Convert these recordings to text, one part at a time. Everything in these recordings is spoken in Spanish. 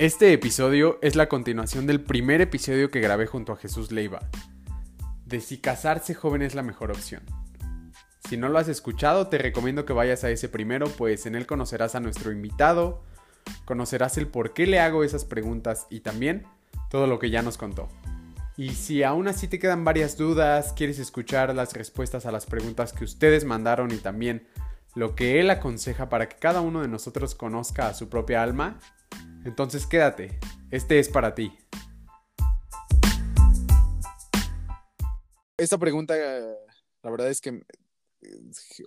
Este episodio es la continuación del primer episodio que grabé junto a Jesús Leiva, de si casarse joven es la mejor opción. Si no lo has escuchado, te recomiendo que vayas a ese primero, pues en él conocerás a nuestro invitado, conocerás el por qué le hago esas preguntas y también todo lo que ya nos contó. Y si aún así te quedan varias dudas, quieres escuchar las respuestas a las preguntas que ustedes mandaron y también lo que él aconseja para que cada uno de nosotros conozca a su propia alma, entonces quédate, este es para ti. Esta pregunta, la verdad es que,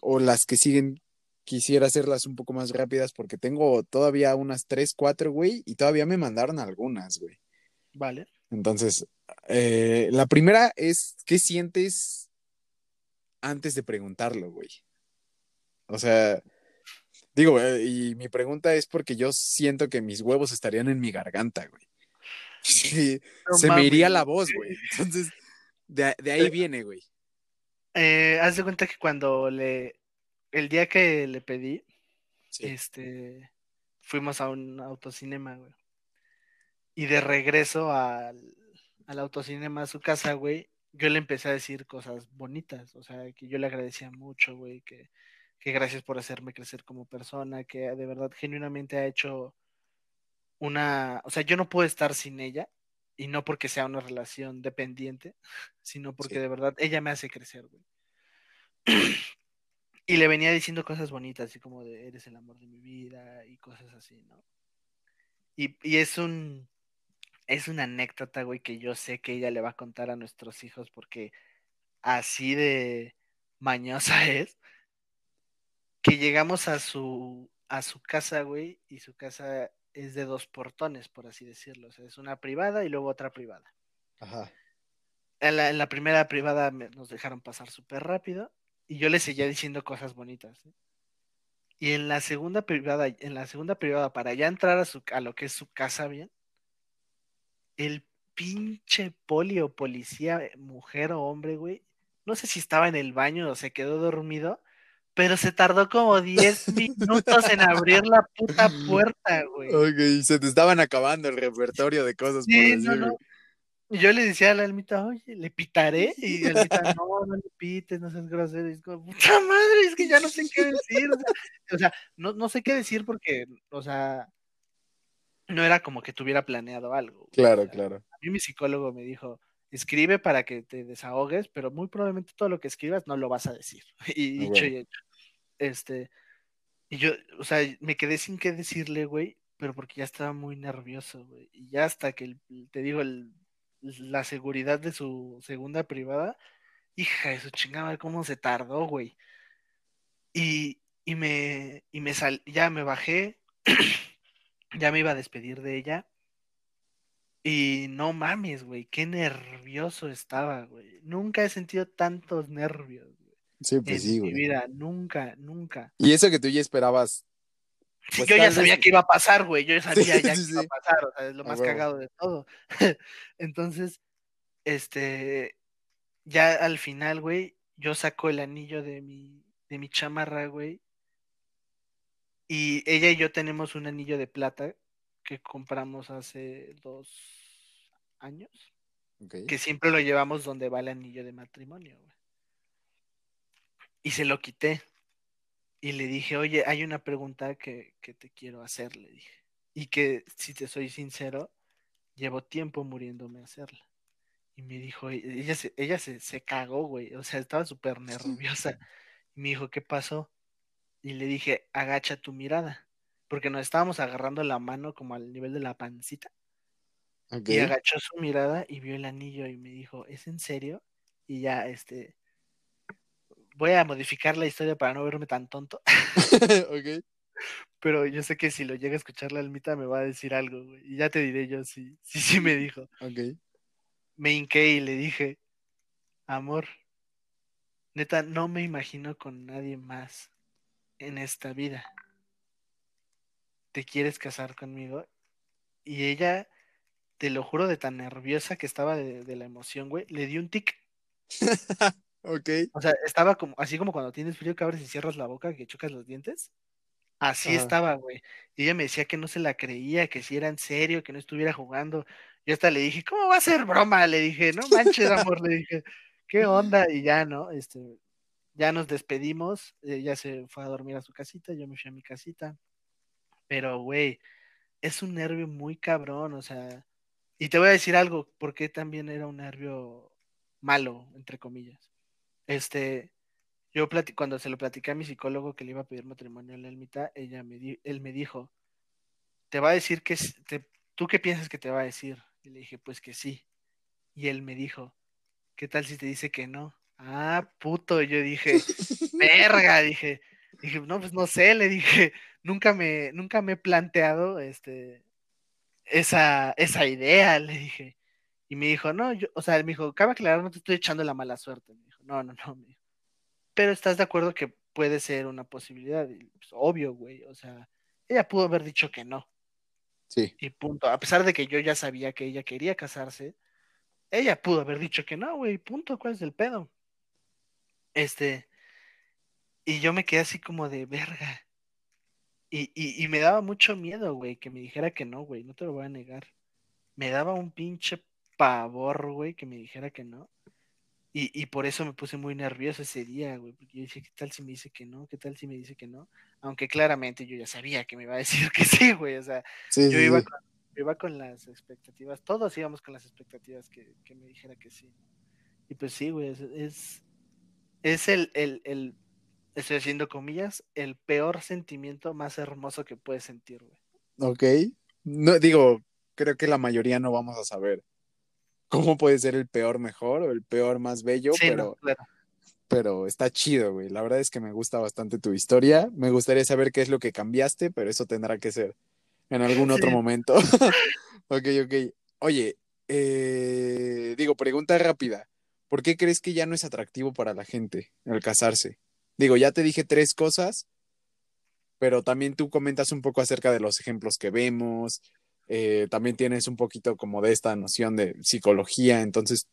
o las que siguen, quisiera hacerlas un poco más rápidas porque tengo todavía unas 3, 4, güey, y todavía me mandaron algunas, güey. Vale. Entonces, eh, la primera es, ¿qué sientes antes de preguntarlo, güey? O sea, digo, eh, y mi pregunta es porque yo siento que mis huevos estarían en mi garganta, güey. Sí, No se me iría la voz, güey. Entonces, de, de ahí viene, güey. Eh, haz de cuenta que cuando le, el día que le pedí, Sí. este, fuimos a un autocinema, güey. Y de regreso al, al autocinema a su casa, güey, yo le empecé a decir cosas bonitas, o sea, que yo le agradecía mucho, güey, que, que gracias por hacerme crecer como persona, que de verdad genuinamente ha hecho una, o sea, yo no puedo estar sin ella, y no porque sea una relación dependiente, sino porque Sí. de verdad ella me hace crecer, güey. Y le venía diciendo cosas bonitas, así como de eres el amor de mi vida y cosas así, ¿no? Y, y es un, es una anécdota, güey, que yo sé que ella le va a contar a nuestros hijos porque así de mañosa es, que llegamos a su, a su casa, güey, y su casa es de dos portones, por así decirlo. O sea, es una privada y luego otra privada. Ajá. En la, en la primera privada me- nos dejaron pasar súper rápido y yo le seguía diciendo cosas bonitas. ¿eh? Y en la segunda privada, en la segunda privada, para ya entrar a, su, a lo que es su casa bien, el pinche poli o policía, eh, mujer o hombre, güey, no sé si estaba en el baño o se quedó dormido, pero se tardó como 10 minutos en abrir la puta puerta, güey. Ok, se te estaban acabando el repertorio de cosas por Sí, decir, no, no. güey. Y yo le decía a la almita, oye, ¿le pitaré? Y la almita, no, no le pites, no seas grosero. Y es como, puta madre, es que ya no sé qué decir. O sea, o sea, no, no sé qué decir porque, o sea, no era como que tuviera planeado algo. güey. O Claro, sea, claro. A mí mi psicólogo me dijo, escribe para que te desahogues, pero muy probablemente todo lo que escribas no lo vas a decir. Y Ah, dicho bueno. y hecho. Este, y yo, o sea, me quedé sin qué decirle, güey, pero porque ya estaba muy nervioso, güey. Y ya hasta que, el- te digo, el, la seguridad de su segunda privada, hija de su chingada, cómo se tardó, güey. Y, y me, y me sal, ya me bajé, ya me iba a despedir de ella. Y no mames, güey, qué nervioso estaba, güey. Nunca he sentido tantos nervios, güey, Sí, pues en sí, mi güey. vida, nunca, nunca. Y eso que tú ya esperabas. Pues yo ya sabía que iba a pasar, güey. Yo ya sabía ya sí, que iba a pasar, o sea, es lo más cagado de todo. Entonces, este, ya al final, güey, yo saco el anillo de mi, de mi chamarra, güey. Y ella y yo tenemos un anillo de plata que compramos hace dos años, que siempre lo llevamos donde va el anillo de matrimonio, güey. Y se lo quité. Y le dije, oye, hay una pregunta que, que te quiero hacer, le dije. Y que, si te soy sincero, llevo tiempo muriéndome a hacerla. Y me dijo, ella se, ella se, se cagó, güey. O sea, estaba súper nerviosa. Y me dijo, ¿qué pasó? Y le dije, agacha tu mirada. Porque nos estábamos agarrando la mano como al nivel de la pancita. Y agachó su mirada y vio el anillo y me dijo, ¿es en serio? Y ya, este, voy a modificar la historia para no verme tan tonto, ok. pero yo sé que si lo llega a escuchar la almita me va a decir algo, güey. Y ya te diré yo si sí, sí me dijo. Ok. Me hinqué y le dije, amor, neta, no me imagino con nadie más en esta vida. ¿Te quieres casar conmigo? Y ella, te lo juro, de tan nerviosa que estaba de, de la emoción, güey, le dio un tic. Ok. O sea, estaba como, así como cuando tienes frío que abres y cierras la boca, que chocas los dientes. Así Ajá. estaba, güey. Y ella me decía que no se la creía, que si era en serio, que no estuviera jugando. Yo hasta le dije, ¿cómo va a ser broma? Le dije, no manches, amor, le dije, ¿qué onda? Y ya, ¿no? Este, ya nos despedimos, ella se fue a dormir a su casita, yo me fui a mi casita. Pero, güey, es un nervio muy cabrón, o sea, y te voy a decir algo, porque también era un nervio malo, entre comillas. Este, yo cuando se lo platicé a mi psicólogo que le iba a pedir matrimonio a la Elmita, ella me di- él me dijo, te va a decir que, te- ¿tú qué piensas que te va a decir? Y le dije, pues que sí. Y él me dijo, ¿qué tal si te dice que no? Ah, puto, yo dije, verga, dije, dije, no, pues no sé, le dije, nunca me, nunca me he planteado este, esa, esa idea, le dije. Y me dijo, no, yo, o sea, me dijo, cabe aclarar, no te estoy echando la mala suerte. Me dijo, no, no, no, me dijo. Pero estás de acuerdo que puede ser una posibilidad. Y, pues, obvio, güey, o sea, ella pudo haber dicho que no. Sí. Y punto. A pesar de que yo ya sabía que ella quería casarse, ella pudo haber dicho que no, güey, punto, ¿cuál es el pedo? Este, y yo me quedé así como de verga. Y, y, y me daba mucho miedo, güey, que me dijera que no, güey, no te lo voy a negar. Me daba un pinche pavor, güey, que me dijera que no. Y, y por eso me puse muy nervioso ese día, güey, porque yo dije, ¿qué tal si me dice que no? ¿Qué tal si me dice que no? Aunque claramente yo ya sabía que me iba a decir que sí, güey, o sea, Sí, yo sí, iba sí. con, iba con las expectativas, todos íbamos con las expectativas que, que me dijera que sí. Y pues sí, güey, es, es, es el, el, el, estoy haciendo comillas, el peor sentimiento más hermoso que puedes sentir, güey. Ok. No, digo, creo que la mayoría no vamos a saber cómo puede ser el peor mejor o el peor más bello, Sí, no, pero, claro. pero está chido, güey. La verdad es que me gusta bastante tu historia. Me gustaría saber qué es lo que cambiaste, pero eso tendrá que ser en algún otro Sí. momento. ok, ok. Oye, eh, digo, pregunta rápida. ¿Por qué crees que ya no es atractivo para la gente el casarse? Digo, ya te dije tres cosas, pero también tú comentas un poco acerca de los ejemplos que vemos. eh, también tienes un poquito como de esta noción de psicología. Entonces,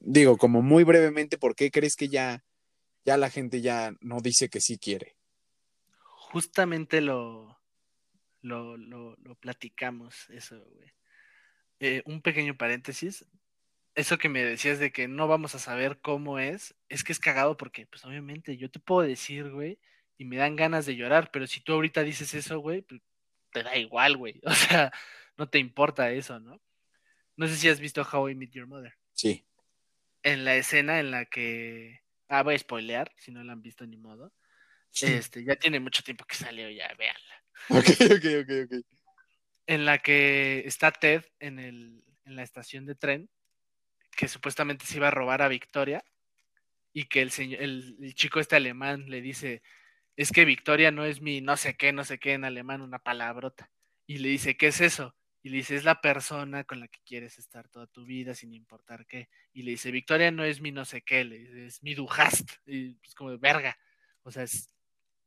digo, como muy brevemente, ¿por qué crees que ya, ya la gente ya no dice que sí quiere? Justamente lo, lo, lo, platicamos, eso, güey. Eh, un pequeño paréntesis. Eso que me decías de que no vamos a saber cómo es, es que es cagado porque, pues obviamente, yo te puedo decir, güey, y me dan ganas de llorar, pero si tú ahorita dices eso, güey, pues te da igual, güey. O sea, no te importa eso, ¿no? No sé si has visto How I Met Your Mother. Sí. En la escena en la que. Ah, voy a spoilear, si no la han visto ni modo. Este, ya tiene mucho tiempo que salió, ya, véanla. Ok, ok, ok, ok. En la que está Ted en, el, en la estación de tren, que supuestamente se iba a robar a Victoria, y que el, señor, el, chico este alemán le dice, es que Victoria no es mi no sé qué, no sé qué en alemán, una palabrota. Y le dice, ¿qué es eso? Y le dice, es la persona con la que quieres estar toda tu vida sin importar qué. Y le dice, Victoria no es mi no sé qué, le dice, es mi dujast. Y es como de verga. O sea, es,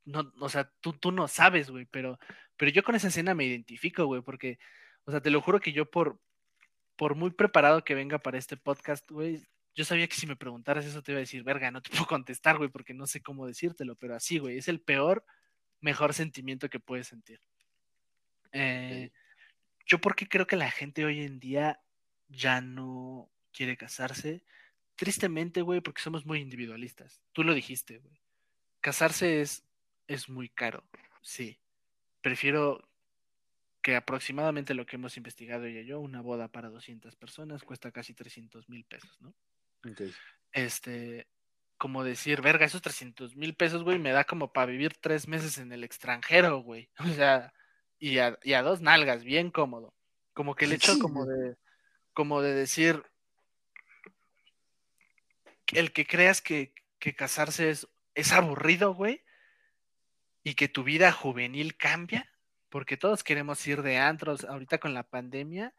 no, o sea, tú, tú no sabes, güey, pero, pero yo con esa escena me identifico, güey, porque, o sea, te lo juro que yo por, por muy preparado que venga para este podcast, güey, yo sabía que si me preguntaras eso te iba a decir, verga, no te puedo contestar, güey, porque no sé cómo decírtelo, pero así, güey, es el peor, mejor sentimiento que puedes sentir. Eh, yo porque creo que la gente hoy en día ya no quiere casarse. Tristemente, güey, porque somos muy individualistas. Tú lo dijiste, güey. Casarse es, es muy caro, sí. Prefiero que aproximadamente lo que hemos investigado ella y yo, una boda para 200 personas cuesta casi 300 mil pesos, ¿no? Este, como decir, verga, esos 300 mil pesos, güey, me da como para vivir tres meses en el extranjero, güey. O sea, y a, y a dos nalgas, bien cómodo. Como que el hecho Sí, como güey. de, como de decir, el que creas que, que casarse es, es aburrido, güey, y que tu vida juvenil cambia, porque todos queremos ir de antros ahorita con la pandemia.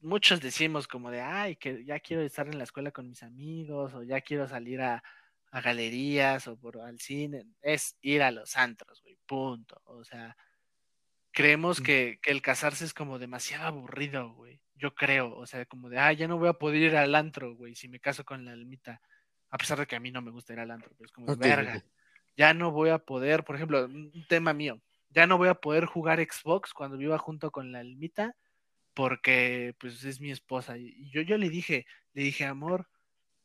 Muchos decimos como de, ay, que ya quiero estar en la escuela con mis amigos, o ya quiero salir a, a galerías o por, al cine. Es ir a los antros, güey, punto. O sea, creemos que, que el casarse es como demasiado aburrido, güey. Yo creo, o sea, como de, ah, ya no voy a poder ir al antro, güey, si me caso con la almita. A pesar de que a mí no me gusta ir al antro, pero es como de Ok, verga. Ya no voy a poder, por ejemplo, un tema mío. Ya no voy a poder jugar Xbox cuando viva junto con la Almita porque pues es mi esposa. Y yo, yo le dije, le dije, amor,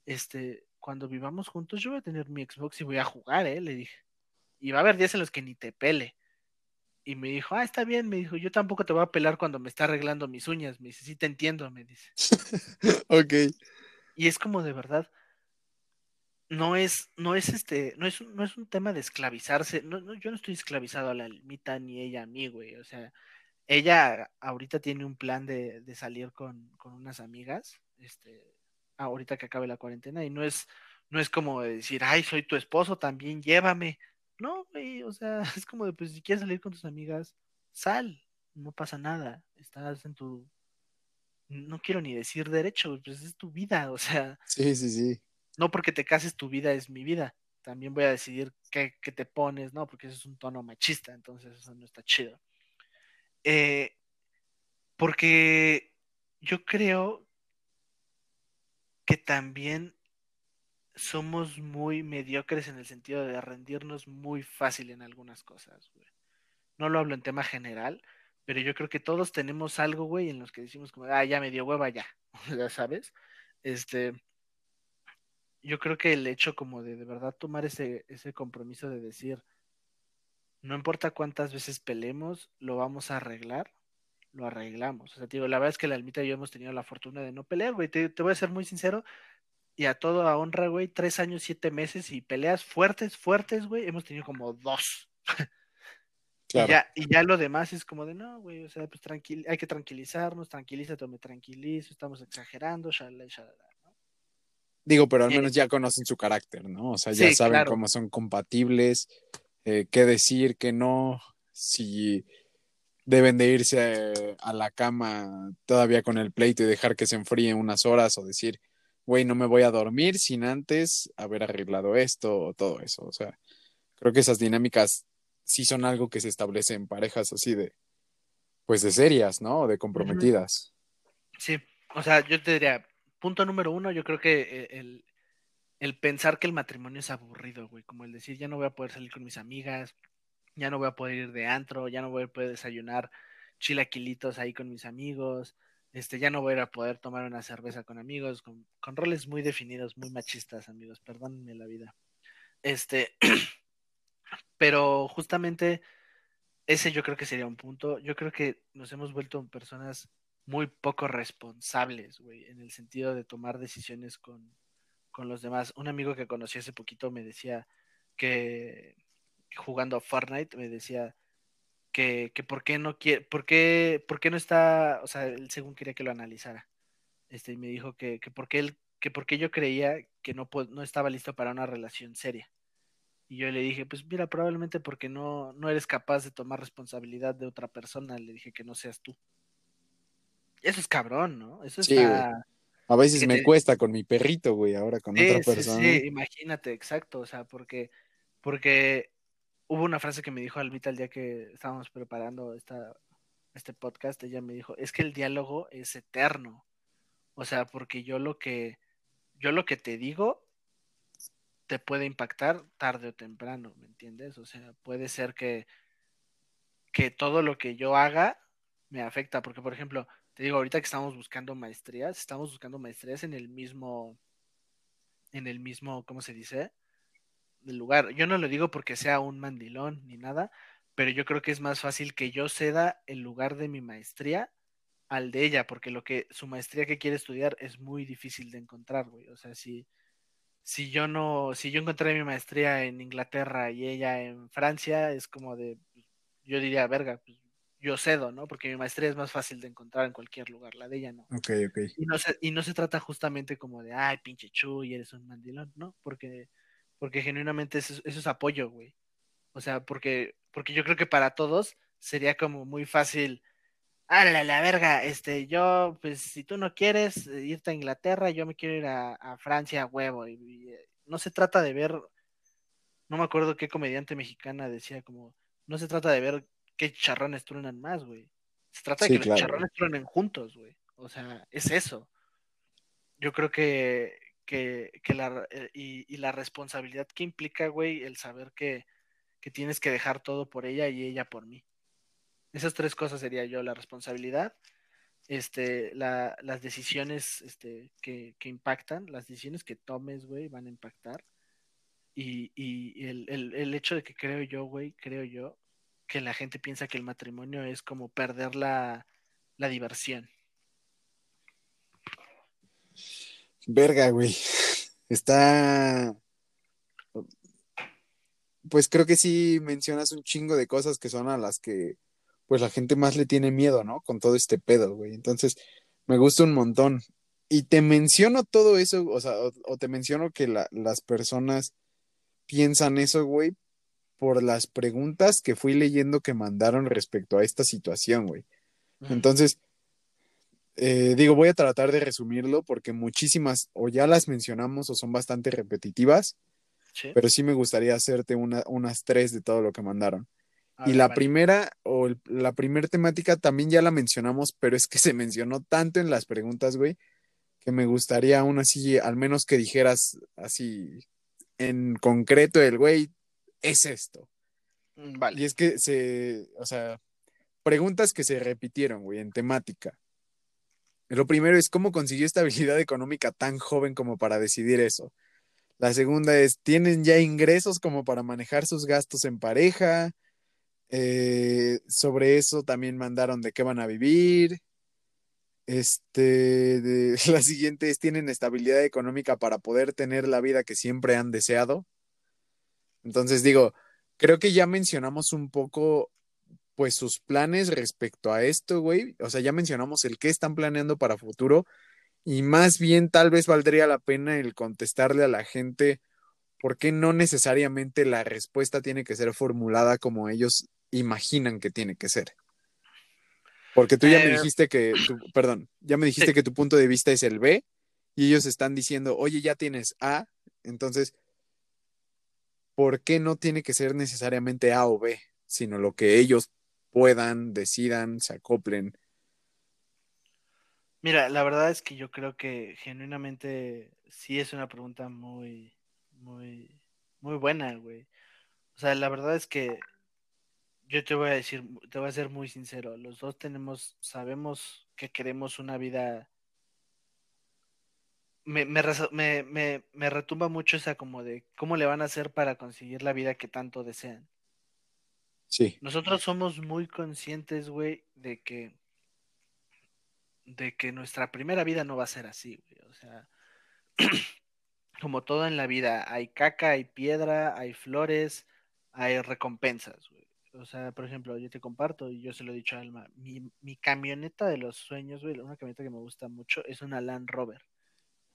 este, cuando vivamos juntos yo voy a tener mi Xbox y voy a jugar, ¿eh? Le dije. Y va a haber días en los que ni te pele. Y me dijo, ah, está bien, me dijo, yo tampoco te voy a pelar cuando me está arreglando mis uñas. Me dice, sí te entiendo, me dice. ok. Y es como de verdad, no es, no es este, no es, no es un tema de esclavizarse. No, no, yo no estoy esclavizado a la almita ni ella a mí, güey. O sea, ella ahorita tiene un plan de, de salir con, con, unas amigas, este, ahorita que acabe la cuarentena, y no es, no es como decir, ay, soy tu esposo, también llévame. No, güey, o sea, es como de, pues si quieres salir con tus amigas, sal, no pasa nada, estás en tu, no quiero ni decir derecho, pues es tu vida, o sea. Sí, sí, sí. No porque te cases, tu vida es mi vida. También voy a decidir qué, qué te pones, ¿no? Porque eso es un tono machista, entonces eso no está chido. Eh, porque yo creo que también somos muy mediocres en el sentido de rendirnos muy fácil en algunas cosas, güey. No lo hablo en tema general, pero yo creo que todos tenemos algo, güey, en los que decimos como, ah, ya me dio hueva, ya, ya sabes. Este, yo creo que el hecho como de de verdad tomar ese, ese compromiso de decir, no importa cuántas veces pelemos, lo vamos a arreglar, lo arreglamos. O sea, digo, la verdad es que la almita y yo hemos tenido la fortuna de no pelear, güey. Te, voy a ser muy sincero. Y a todo a honra, güey, tres años, siete meses y peleas fuertes, fuertes, güey, hemos tenido como dos. Claro. Y, ya, y ya lo demás es como de, no, güey, o sea, pues tranquil hay que tranquilizarnos, tranquilízate, me tranquilizo, estamos exagerando, shalala, shalala. Digo, pero al menos ya conocen su carácter, ¿no? O sea, ya sí, saben claro. cómo son compatibles, eh, qué decir, qué no, si deben de irse a la cama todavía con el pleito y dejar que se enfríe unas horas o decir, güey, no me voy a dormir sin antes haber arreglado esto o todo eso. O sea, creo que esas dinámicas sí son algo que se establece en parejas así de, pues de serias, ¿no? De comprometidas. Sí, o sea, yo te diría, punto número uno, yo creo que eh, el, pensar que el matrimonio es aburrido, güey, como el decir, ya no voy a poder salir con mis amigas, ya no voy a poder ir de antro, ya no voy a poder desayunar chilaquilitos ahí con mis amigos, este, ya no voy a poder tomar una cerveza con amigos, con, con roles muy definidos, muy machistas, amigos, perdónenme la vida. Este, pero justamente ese yo creo que sería un punto. Yo creo que nos hemos vuelto personas muy poco responsables, güey, en el sentido de tomar decisiones con, con los demás. Un amigo que conocí hace poquito me decía que jugando a Fortnite me decía que, que por qué no quiere, por qué, por qué no está, o sea, él según quería que lo analizara. Este, y me dijo que, que porque él, que porque yo creía que no, no estaba listo para una relación seria. Y yo le dije, pues mira, probablemente porque no, no eres capaz de tomar responsabilidad de otra persona, le dije que no seas tú. Eso es cabrón, ¿no? Eso sí, está... A veces me te... cuesta con mi perrito, güey, ahora con sí, otra persona. Sí, sí, imagínate, exacto, o sea, porque, porque hubo una frase que me dijo Alvita el día que estábamos preparando esta, este podcast, ella me dijo, es que el diálogo es eterno. O sea, porque yo lo que, yo lo que te digo te puede impactar tarde o temprano, ¿me entiendes? O sea, puede ser que, que todo lo que yo haga me afecta, porque por ejemplo, te digo, ahorita que estamos buscando maestrías, estamos buscando maestrías en el mismo, en el mismo, ¿cómo se dice? del lugar. Yo no lo digo porque sea un mandilón ni nada, pero yo creo que es más fácil que yo ceda el lugar de mi maestría al de ella, porque lo que su maestría que quiere estudiar es muy difícil de encontrar, güey. O sea, si, si yo no, si yo encontré mi maestría en Inglaterra y ella en Francia, es como de, yo diría, verga, pues yo cedo, ¿no? Porque mi maestría es más fácil de encontrar en cualquier lugar, la de ella no. Ok, ok. Y no se, y no se trata justamente como de, ay, pinche chuy, eres un mandilón, ¿no? Porque porque genuinamente eso, eso es apoyo, güey. O sea, porque, porque yo creo que para todos sería como muy fácil, ah, la, verga, este, yo, pues si tú no quieres irte a Inglaterra, yo me quiero ir a, a Francia a huevo. Y, y, eh, no se trata de ver, no me acuerdo qué comediante mexicana decía como, no se trata de ver qué charrones truenan más, güey. Se trata Sí, de que claro. los charrones truenen juntos, güey. O sea, es eso. Yo creo que, que, que la, eh, y, y, la responsabilidad que implica, güey, el saber que, que tienes que dejar todo por ella y ella por mí. Esas tres cosas sería yo, la responsabilidad, este, la, las decisiones este, que, que, impactan, las decisiones que tomes, güey, van a impactar. Y, y el, el, el, hecho de que creo yo, güey, creo yo, que la gente piensa que el matrimonio es como perder la, la diversión. Verga, güey. Está. Pues creo que sí mencionas un chingo de cosas que son a las que pues la gente más le tiene miedo, ¿no? Con todo este pedo, güey. Entonces, me gusta un montón. Y te menciono todo eso, o sea, o, te menciono que la, las personas piensan eso, güey, por las preguntas que fui leyendo que mandaron respecto a esta situación, güey. Entonces, eh, digo, voy a tratar de resumirlo porque muchísimas o ya las mencionamos o son bastante repetitivas, ¿Sí? pero sí me gustaría hacerte una, unas tres de todo lo que mandaron. A y ver, la vale. primera o el, la primera temática también ya la mencionamos, pero es que se mencionó tanto en las preguntas, güey, que me gustaría aún así, al menos que dijeras así en concreto el güey, es esto. Vale. Y es que se, o sea, preguntas que se repitieron, güey, en temática. Lo primero es cómo consiguió estabilidad económica tan joven como para decidir eso. La segunda es, ¿tienen ya ingresos como para manejar sus gastos en pareja? Eh, sobre eso también mandaron de qué van a vivir. Este, de, la siguiente es, ¿tienen estabilidad económica para poder tener la vida que siempre han deseado? Entonces digo, creo que ya mencionamos un poco pues sus planes respecto a esto, güey. O sea, ya mencionamos el qué están planeando para futuro y más bien tal vez valdría la pena el contestarle a la gente por qué no necesariamente la respuesta tiene que ser formulada como ellos imaginan que tiene que ser. Porque tú ya eh... me dijiste que, tu, perdón, ya me dijiste sí. que tu punto de vista es el B y ellos están diciendo, oye, ya tienes A, entonces, ¿por qué no tiene que ser necesariamente A o B, sino lo que ellos puedan, decidan, se acoplen. Mira, la verdad es que yo creo que genuinamente sí es una pregunta muy, muy, muy buena, güey. O sea, la verdad es que yo te voy a decir, te voy a ser muy sincero, los dos tenemos, sabemos que queremos una vida. Me, me, me, me, me retumba mucho esa como de cómo le van a hacer para conseguir la vida que tanto desean. Sí. Nosotros somos muy conscientes, güey, de que de que nuestra primera vida no va a ser así, güey. O sea, como todo en la vida, hay caca, hay piedra, hay flores, hay recompensas, güey. O sea, por ejemplo, yo te comparto y yo se lo he dicho a Alma, mi, mi camioneta de los sueños, güey, una camioneta que me gusta mucho es una Land Rover.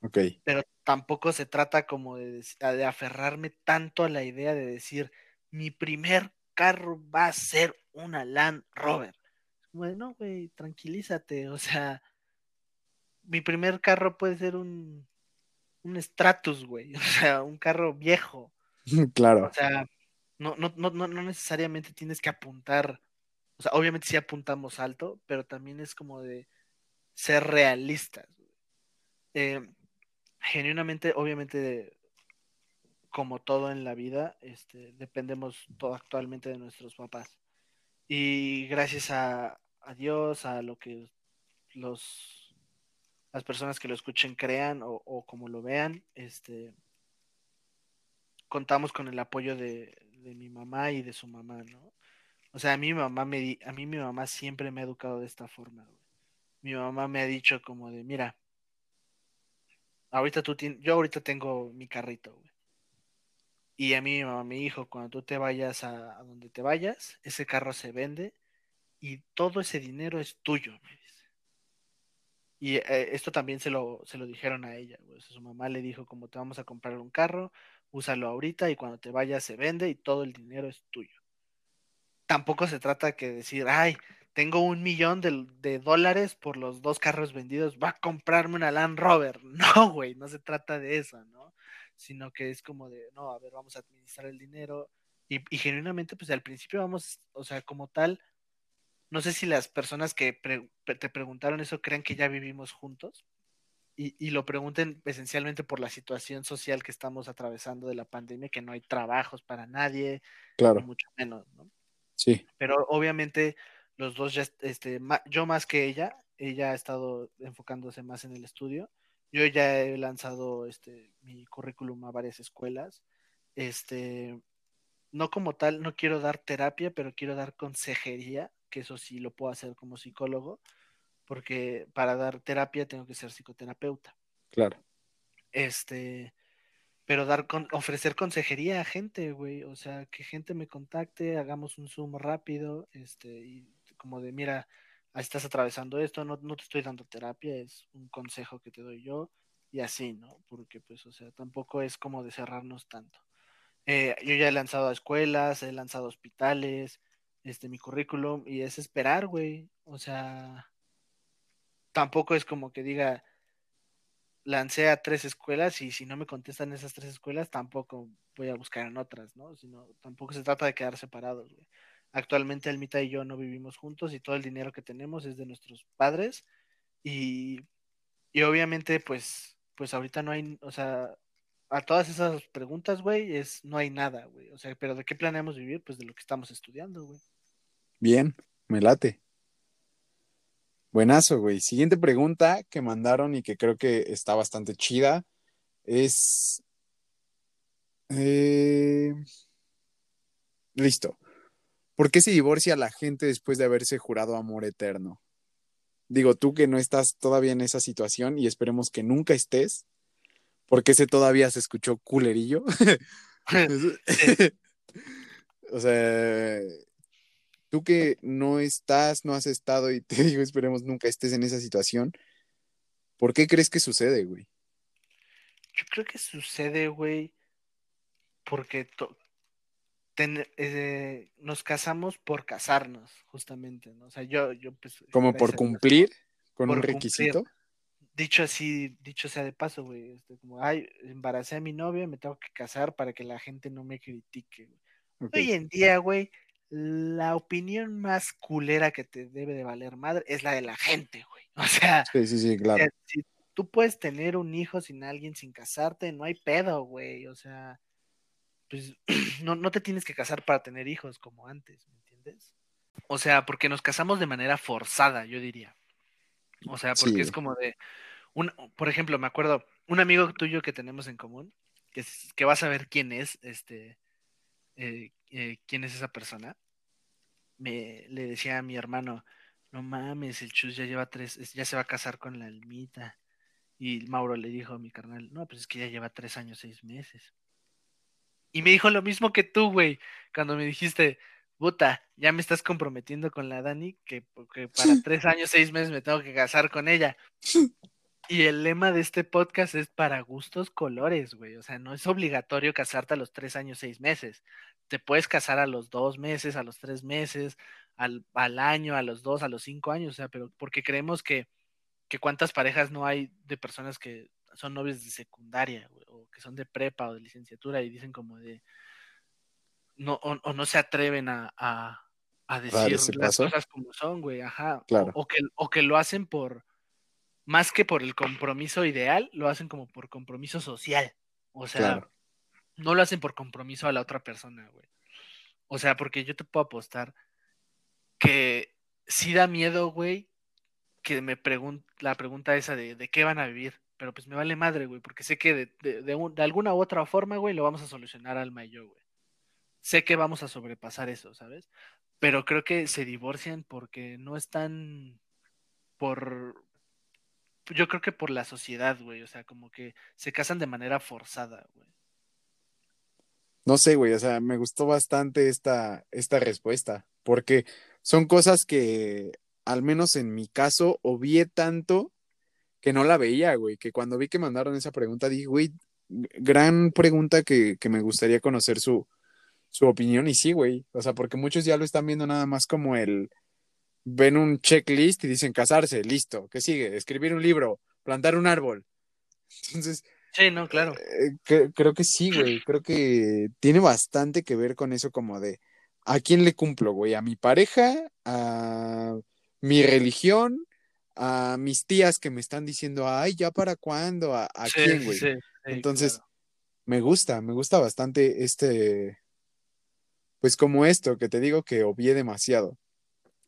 Ok. Pero tampoco se trata como de, de aferrarme tanto a la idea de decir, mi primer carro va a ser una Land Rover. Bueno, güey, tranquilízate. O sea, mi primer carro puede ser un, un Stratus, güey. O sea, un carro viejo. Claro. O sea, no, no, no, no necesariamente tienes que apuntar. O sea, obviamente sí apuntamos alto, pero también es como de ser realistas. Eh, genuinamente, obviamente, como todo en la vida, este, dependemos todo actualmente de nuestros papás. Y gracias a, Dios, a lo que los las personas que lo escuchen crean o, como lo vean, este contamos con el apoyo de, mi mamá y de su mamá, ¿no? O sea, a mí mi mamá me a mí mi mamá siempre me ha educado de esta forma. Mi mamá me ha dicho como de, mira, ahorita tú tienes, yo ahorita tengo mi carrito, y a mí, a mi hijo, cuando tú te vayas a, donde te vayas, ese carro se vende y todo ese dinero es tuyo. Y eh, esto también se lo, se lo dijeron a ella. Su mamá le dijo, como te vamos a comprar un carro, úsalo ahorita y cuando te vayas se vende y todo el dinero es tuyo. Tampoco se trata que decir, ay, tengo un millón de, de dólares por los dos carros vendidos, va a comprarme una Land Rover. No, güey, no se trata de eso, ¿no? sino que es como de, no, a ver, vamos a administrar el dinero. Y, y genuinamente, pues al principio vamos, o sea, como tal, no sé si las personas que pre te preguntaron eso creen que ya vivimos juntos y, y, lo pregunten esencialmente por la situación social que estamos atravesando de la pandemia, que no hay trabajos para nadie, Claro. mucho menos, ¿no? Sí, Pero obviamente los dos ya, este, yo más que ella, ella ha estado enfocándose más en el estudio. Yo ya he lanzado este, mi currículum a varias escuelas. Este, no como tal, no quiero dar terapia, pero quiero dar consejería, que eso sí lo puedo hacer como psicólogo, porque para dar terapia tengo que ser psicoterapeuta. claro. Este, pero dar con, ofrecer consejería a gente, güey, o sea, que gente me contacte, hagamos un Zoom rápido, este, y como de, mira, estás atravesando esto, no, no te estoy dando terapia, es un consejo que te doy yo, y así, ¿no? Porque, pues, o sea, tampoco es como de cerrarnos tanto. Eh, yo ya he lanzado a escuelas, he lanzado hospitales, este, mi currículum, y es esperar, güey, o sea, tampoco es como que diga, lancé a tres escuelas y si no me contestan esas tres escuelas, tampoco voy a buscar en otras, ¿no? Sino, tampoco se trata de quedar separados, güey. Actualmente Almita y yo no vivimos juntos y todo el dinero que tenemos es de nuestros padres y, y obviamente pues, pues ahorita no hay, o sea, a todas esas preguntas, güey, es no hay nada, güey. O sea, pero ¿de qué planeamos vivir? Pues de lo que estamos estudiando, güey. Bien, me late. Buenazo, güey. Siguiente pregunta que mandaron y que creo que está bastante chida es... eh, Listo. ¿Por qué se divorcia la gente después de haberse jurado amor eterno? Digo, tú que no estás todavía en esa situación y esperemos que nunca estés, porque ese todavía se escuchó culerillo. o sea, tú que no estás, no has estado y te digo, esperemos nunca estés en esa situación, ¿por qué crees que sucede, güey? Yo creo que sucede, güey, porque to- ten- eh, nos casamos por casarnos, justamente, ¿no? O sea, yo, yo pues... Como por cumplir con Por un cumplir. requisito. Dicho así, dicho sea de paso, güey, este, como, ay, embaracé a mi novia, me tengo que casar para que la gente no me critique, güey. Hoy en día, güey, la opinión más culera que te debe de valer madre es la de la gente, güey. O sea, Sí, sí, sí, claro. sea, si tú puedes tener un hijo sin alguien, sin casarte, no hay pedo, güey. O sea, pues no, no te tienes que casar para tener hijos como antes, ¿me entiendes? O sea, porque nos casamos de manera forzada, yo diría. O sea, porque Sí. es como de, un, por ejemplo, me acuerdo, un amigo tuyo que tenemos en común, que, es- que vas a ver quién es, este, eh, eh, quién es esa persona, me le decía a mi hermano, no mames, el Chus ya lleva tres, es- ya se va a casar con la Almita. Y Mauro le dijo a mi carnal, no, pues es que ya lleva tres años, seis meses. Y me dijo lo mismo que tú, güey, cuando me dijiste, puta, ya me estás comprometiendo con la Dani, que, que para tres años, seis meses me tengo que casar con ella. Y el lema de este podcast es para gustos colores, güey. O sea, no es obligatorio casarte a los tres años, seis meses. Te puedes casar a los dos meses, a los tres meses, al, al año, a los dos, a los cinco años. O sea, pero porque creemos que, que cuántas parejas no hay de personas que son novios de secundaria, güey, o que son de prepa o de licenciatura y dicen como de no, o, o no se atreven a, a, a decir las cosas como son, güey, ajá. Claro. O, o que, o que lo hacen por, más que por el compromiso ideal, lo hacen como por compromiso social. O sea, Claro. no lo hacen por compromiso a la otra persona, güey. O sea, porque yo te puedo apostar que sí da miedo, güey, que me pregun la pregunta esa de, de qué van a vivir. Pero pues me vale madre, güey, porque sé que de, de, de, un, de alguna u otra forma, güey, lo vamos a solucionar Alma y yo, güey. Sé que vamos a sobrepasar eso, ¿sabes? Pero creo que se divorcian porque no están por... Yo creo que por la sociedad, güey. O sea, como que se casan de manera forzada, güey. No sé, güey, o sea, me gustó bastante esta, esta respuesta, porque son cosas que, al menos en mi caso, obvié tanto que no la veía, güey, que cuando vi que mandaron esa pregunta dije, güey, gran pregunta que, que me gustaría conocer su, su opinión y sí, güey, o sea, porque muchos ya lo están viendo nada más como el, ven un checklist y dicen casarse, listo, ¿qué sigue? Escribir un libro, plantar un árbol. Entonces, Sí, no, claro. eh, cre- creo que sí, güey. Creo que tiene bastante que ver con eso, como de ¿a quién le cumplo, güey? ¿A mi pareja? ¿A mi religión? ¿A mis tías que me están diciendo, ay, ya para cuándo? ¿A, a Sí, quién, güey? sí, sí, Entonces, claro. me gusta, me gusta bastante este, pues como esto, que te digo que obvié demasiado.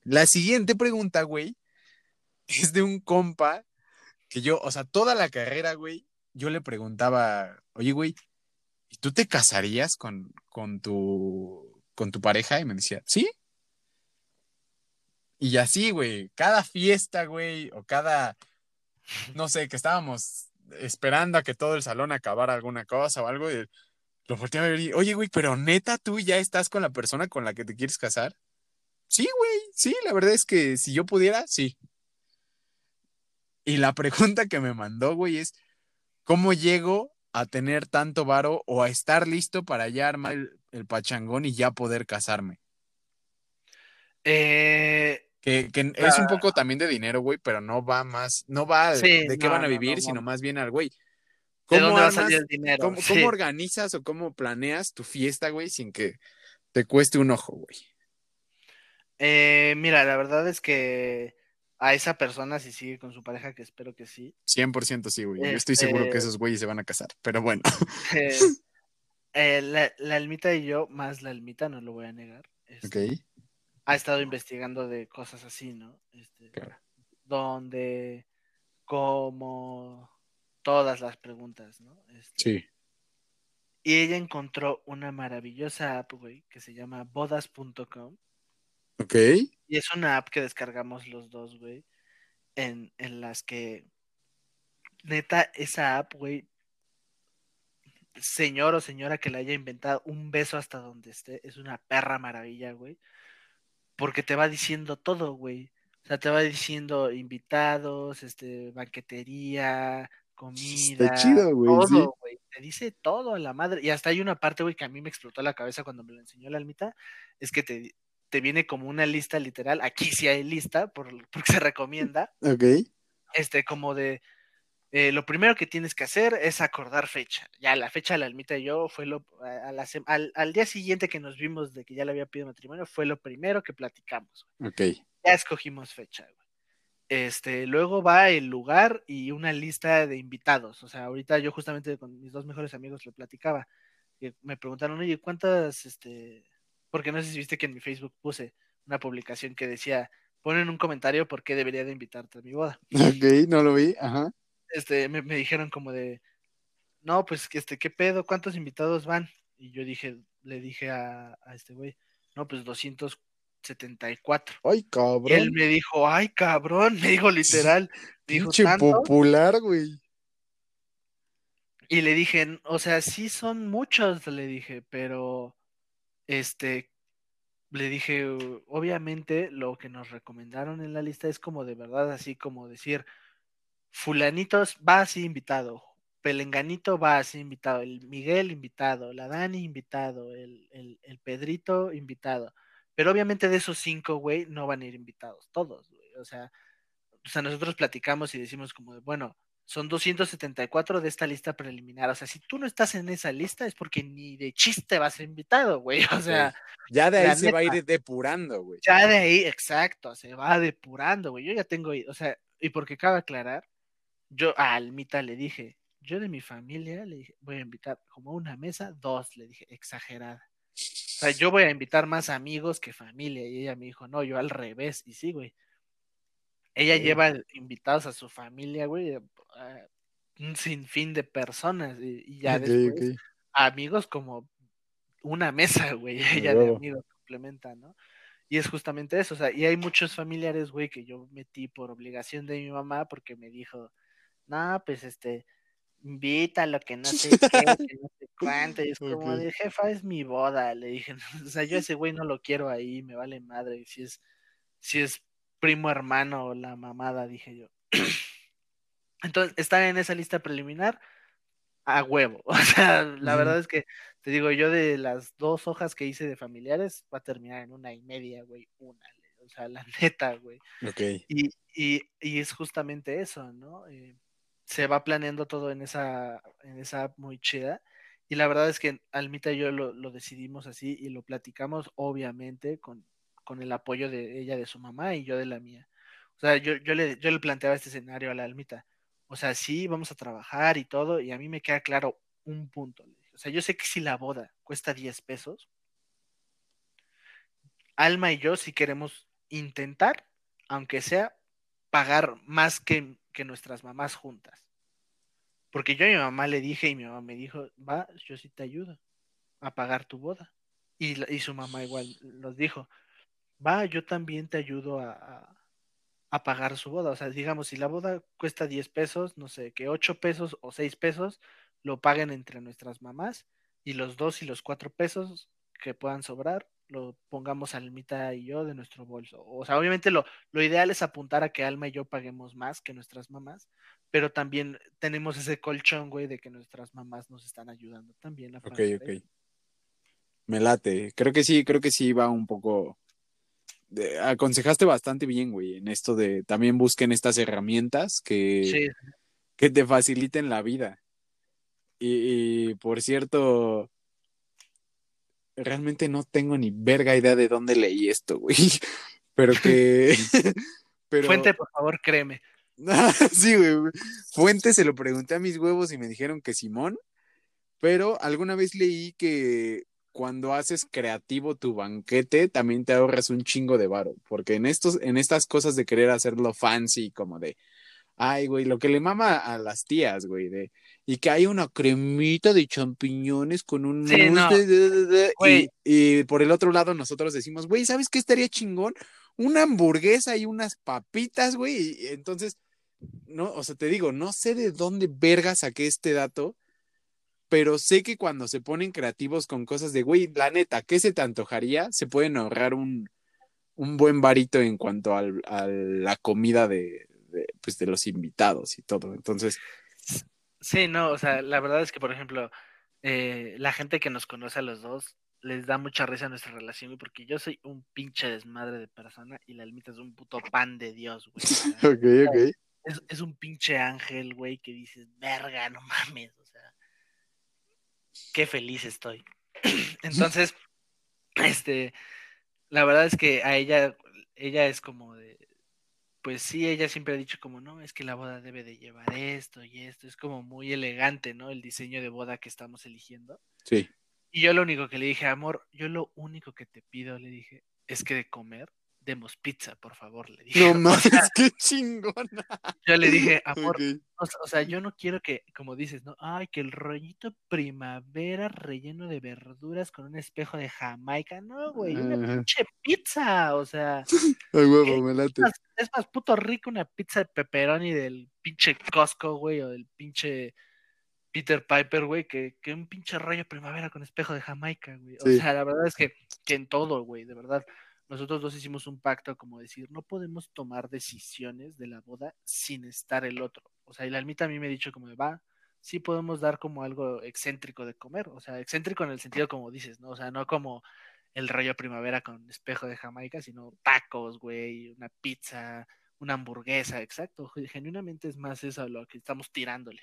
La siguiente pregunta, güey, es de un compa que yo, o sea, toda la carrera, güey, yo le preguntaba, oye, güey, ¿y tú te casarías con, con, tu, con tu pareja? Y me decía, ¿sí? Y así, güey, cada fiesta, güey, o cada, no sé, que estábamos esperando a que todo el salón acabara alguna cosa o algo, y lo volteaba a ver y, oye, güey, pero neta, tú ya estás con la persona con la que te quieres casar. Sí, güey, sí, la verdad es que si yo pudiera, sí. Y la pregunta que me mandó, güey, es, ¿cómo llego a tener tanto varo o a estar listo para ya armar el, el pachangón y ya poder casarme? Eh, Que, que es un poco también de dinero, güey, pero no va más, no va Sí, de qué no, van a vivir, no, sino no. más bien al güey. ¿De ¿Cómo va a salir el dinero? cómo, Sí. cómo organizas o cómo planeas tu fiesta, güey, sin que te cueste un ojo, güey? Eh, mira, la verdad es que a esa persona, si sigue con su pareja, que espero que sí, 100% sí, güey. Yo estoy seguro que Este- esos güeyes se van a casar, pero bueno. eh, la, la almita y yo, más la almita, no lo voy a negar, este, Ok, ha estado investigando de cosas así, ¿no? Este, claro. donde, como todas las preguntas, ¿no? Este, Sí. Y ella encontró una maravillosa app, güey, que se llama bodas.com. Ok, Y es una app que descargamos los dos, güey, en, en las que, neta, esa app, güey, señor o señora que la haya inventado, un beso hasta donde esté, es una perra maravilla, güey, porque te va diciendo todo, güey. O sea, te va diciendo invitados, este, banquetería, comida, chido, güey, todo, sí. güey. Te dice todo a la madre. Y hasta hay una parte, güey, que a mí me explotó la cabeza cuando me lo enseñó la almita, es que te, te viene como una lista literal, aquí sí hay lista, por, porque se recomienda, ok. este, como de, eh, lo primero que tienes que hacer es acordar fecha. Ya la fecha la almita y yo fue lo, a- la al, al día siguiente que nos vimos de que ya le había pedido matrimonio, fue lo primero que platicamos. güey. Ok, Ya escogimos fecha, güey. Este, luego va el lugar y una lista de invitados. O sea, ahorita yo justamente con mis dos mejores amigos lo platicaba. Me preguntaron, oye, ¿cuántas, este, porque no sé si viste que en mi Facebook puse una publicación que decía, ponen un comentario por qué debería de invitarte a mi boda ok, no lo vi, ajá. Este, me, me dijeron como de, no, pues, que este, ¿qué pedo? ¿Cuántos invitados van? Y yo dije, le dije a, a este güey, no, pues 274. Ay, Y él cabrón. me dijo, ay, cabrón, me dijo literal, dijo, popular, güey. Y le dije, o sea, sí son muchos, le dije, pero, este, le dije, obviamente lo que nos recomendaron en la lista es como de verdad, así como decir, fulanitos va así invitado, Pelenganito va así invitado, el Miguel invitado, la Dani invitado, el, el, el Pedrito invitado. Pero obviamente de esos cinco, güey, no van a ir invitados, todos, güey. O sea, o sea, nosotros platicamos y decimos como de, bueno, son 274 de esta lista preliminar. O sea, si tú no estás en esa lista es porque ni de chiste vas a ser invitado, güey. O sea. Ya de ahí se va a ir depurando, güey. ya de ahí, exacto, se va depurando, güey. Yo ya tengo, o sea, y porque cabe aclarar, yo a Almita le dije, yo de mi familia le dije, voy a invitar como una mesa, dos, le dije, exagerada. O sea, yo voy a invitar más amigos que familia. Y ella me dijo, no, yo al revés. Y sí, güey. Ella Sí. lleva invitados a su familia, güey, a un sinfín de personas. Y, y ya después, amigos como una mesa, güey, ella de amigos complementa, ¿no? Y es justamente eso, o sea, y hay muchos familiares, güey, que yo metí por obligación de mi mamá porque me dijo, no, pues este, invítalo, que no sé qué, que no sé cuánto, y es como Ok. de jefa, es mi boda, le dije, o sea, yo a ese güey no lo quiero ahí, me vale madre, si es, si es primo hermano o la mamada, dije yo. Entonces, estar en esa lista preliminar, a huevo. O sea, la verdad es que te digo, yo de las dos hojas que hice de familiares, va a terminar en una y media, güey, una. O sea, la neta, güey. Ok. Y, y, y es justamente eso, ¿no? Eh, se va planeando todo en esa, en esa app muy chida. Y la verdad es que Almita y yo lo, lo decidimos así y lo platicamos, obviamente, con, con el apoyo de ella, de su mamá y yo de la mía. O sea, yo, yo, le, yo le planteaba este escenario a la Almita. O sea, sí, vamos a trabajar y todo, y a mí me queda claro un punto. O sea, yo sé que si la boda cuesta 10 pesos, Alma y yo sí queremos intentar, aunque sea, pagar más que, que nuestras mamás juntas. Porque yo a mi mamá le dije y mi mamá me dijo, va, yo sí te ayudo a pagar tu boda. Y, y su mamá igual nos dijo, va, yo también te ayudo a pagar su boda. O sea, digamos, si la boda cuesta 10 pesos, no sé, que 8 pesos o 6 pesos lo paguen entre nuestras mamás y los 2 y los 4 pesos que puedan sobrar lo pongamos Almita y yo de nuestro bolso. O sea, obviamente lo, lo ideal es apuntar a que Alma y yo paguemos más que nuestras mamás, pero también tenemos ese colchón, güey, de que nuestras mamás nos están ayudando también a Ok, pagar ok. Me late. Creo que sí, creo que sí va un poco. de- aconsejaste bastante bien, güey, en esto de también busquen estas herramientas que, Sí, que te faciliten la vida. Y, y, por cierto, realmente no tengo ni verga idea de dónde leí esto, güey. Pero que. pero... Fuente, por favor, créeme. sí, güey. Fuente se lo pregunté a mis huevos y me dijeron que Simón. Pero alguna vez leí que cuando haces creativo tu banquete, también te ahorras un chingo de varo. Porque en estos, en estas cosas de querer hacerlo fancy, como de ay, güey, lo que le mama a las tías, güey, de y que hay una cremita de champiñones con un Sí, mousse no. de- de- de- de- Güey. y, y por el otro lado nosotros decimos, güey, ¿sabes qué estaría chingón? Una hamburguesa y unas papitas, güey. Entonces, no, o sea, te digo, no sé de dónde verga saqué este dato, pero sé que cuando se ponen creativos con cosas de, güey, la neta, ¿qué se te antojaría? Se pueden ahorrar un, un buen varito en cuanto al- a la comida de, de, pues, de los invitados y todo. Entonces, Sí, no, o sea, la verdad es que, por ejemplo, eh, la gente que nos conoce a los dos les da mucha risa nuestra relación, güey, porque yo soy un pinche desmadre de persona y la almita es un puto pan de Dios, güey. Ok, ok. es, es un pinche ángel, güey, que dices, verga, no mames, o sea, qué feliz estoy. Entonces, este, la verdad es que a ella, ella es como de, pues sí, ella siempre ha dicho como, no, es que la boda debe de llevar esto y esto, es como muy elegante, ¿no? El diseño de boda que estamos eligiendo. Sí. Y yo lo único que le dije, amor, yo lo único que te pido, le dije, es que de comer demos pizza, por favor, le dije. No O mames, sea, qué chingona. yo le dije, amor, o sea, yo no quiero que, como dices, ¿no? Ay, que el rollito primavera relleno de verduras con un espejo de Jamaica. No, güey, una Ajá. pinche pizza. O sea, Ay, huevo, me late. es más, es más puto rico una pizza de pepperoni del pinche Costco, güey, o del pinche Peter Piper, güey, que, que un pinche rollo primavera con espejo de Jamaica, güey. O Sí. sea, la verdad es que, que en todo, güey, de verdad. Nosotros dos hicimos un pacto como decir, no podemos tomar decisiones de la boda sin estar el otro. O sea, y la almita a mí me ha dicho como de, va, sí podemos dar como algo excéntrico de comer. O sea, excéntrico en el sentido como dices, ¿no? O sea, no como el rollo primavera con espejo de Jamaica, sino tacos, güey, una pizza, una hamburguesa, exacto. Genuinamente es más eso lo que estamos tirándole.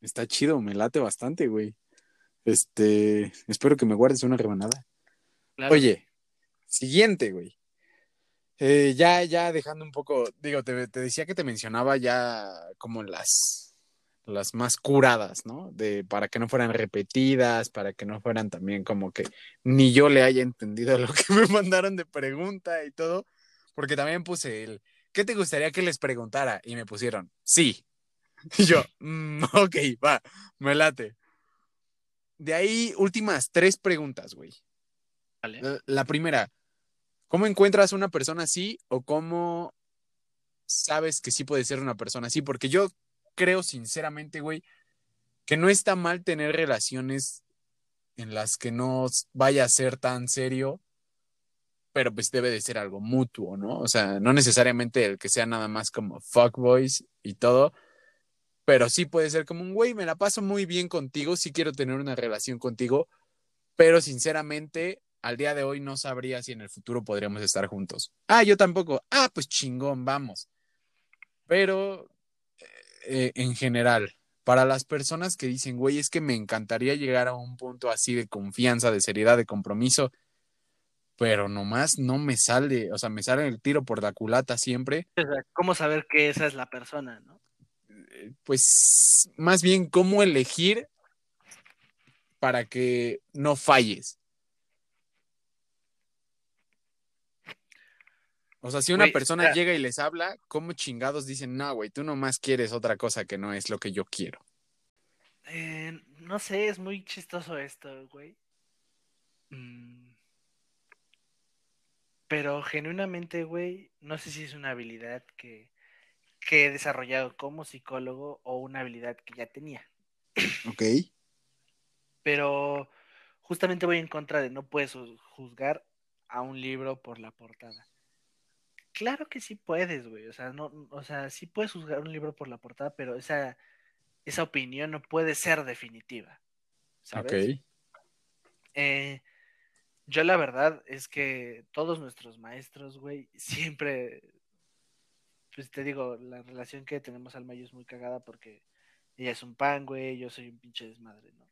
Está chido, me late bastante, güey. Este, espero que me guardes una rebanada. Claro. Oye, siguiente, güey. Eh, ya, ya dejando un poco, digo, te, te decía que te mencionaba ya como las, las más curadas, ¿no? De, para que no fueran repetidas, para que no fueran también como que ni yo le haya entendido lo que me mandaron de pregunta y todo, porque también puse el, ¿qué te gustaría que les preguntara? Y me pusieron, sí. Y yo, "Mm, ok, va, me late. De ahí, últimas tres preguntas, güey. Vale. La, la primera, ¿cómo encuentras una persona así o cómo sabes que sí puede ser una persona así? Porque yo creo sinceramente, güey, que no está mal tener relaciones en las que no vaya a ser tan serio, pero pues debe de ser algo mutuo, ¿no? O sea, no necesariamente el que sea nada más como fuckboys y todo, pero sí puede ser como un güey, me la paso muy bien contigo, sí quiero tener una relación contigo, pero sinceramente al día de hoy no sabría si en el futuro podríamos estar juntos. Ah, yo tampoco. Ah, pues chingón, vamos. Pero eh, en general, para las personas que dicen, güey, es que me encantaría llegar a un punto así de confianza, de seriedad, de compromiso, pero nomás no me sale, o sea, me sale el tiro por la culata siempre, O sea, ¿cómo saber que esa es la persona, no? eh, pues más bien cómo elegir para que no falles. O sea, si una persona llega y les habla, ¿cómo chingados dicen, no, güey, tú nomás quieres otra cosa que no es lo que yo quiero? Eh, no sé, es muy chistoso esto, güey. Mm. Pero genuinamente, güey, no sé si es una habilidad que, que he desarrollado como psicólogo o una habilidad que ya tenía. Ok. Pero justamente voy en contra de no puedes ju- juzgar a un libro por la portada. Claro que sí puedes, güey. O sea, no, o sea, sí puedes juzgar un libro por la portada, pero esa, esa opinión no puede ser definitiva. ¿Sabes? Ok. Eh, yo la verdad es que todos nuestros maestros, güey, siempre, pues te digo, la relación que tenemos al Mayo es muy cagada porque ella es un pan, güey, yo soy un pinche desmadre, ¿no?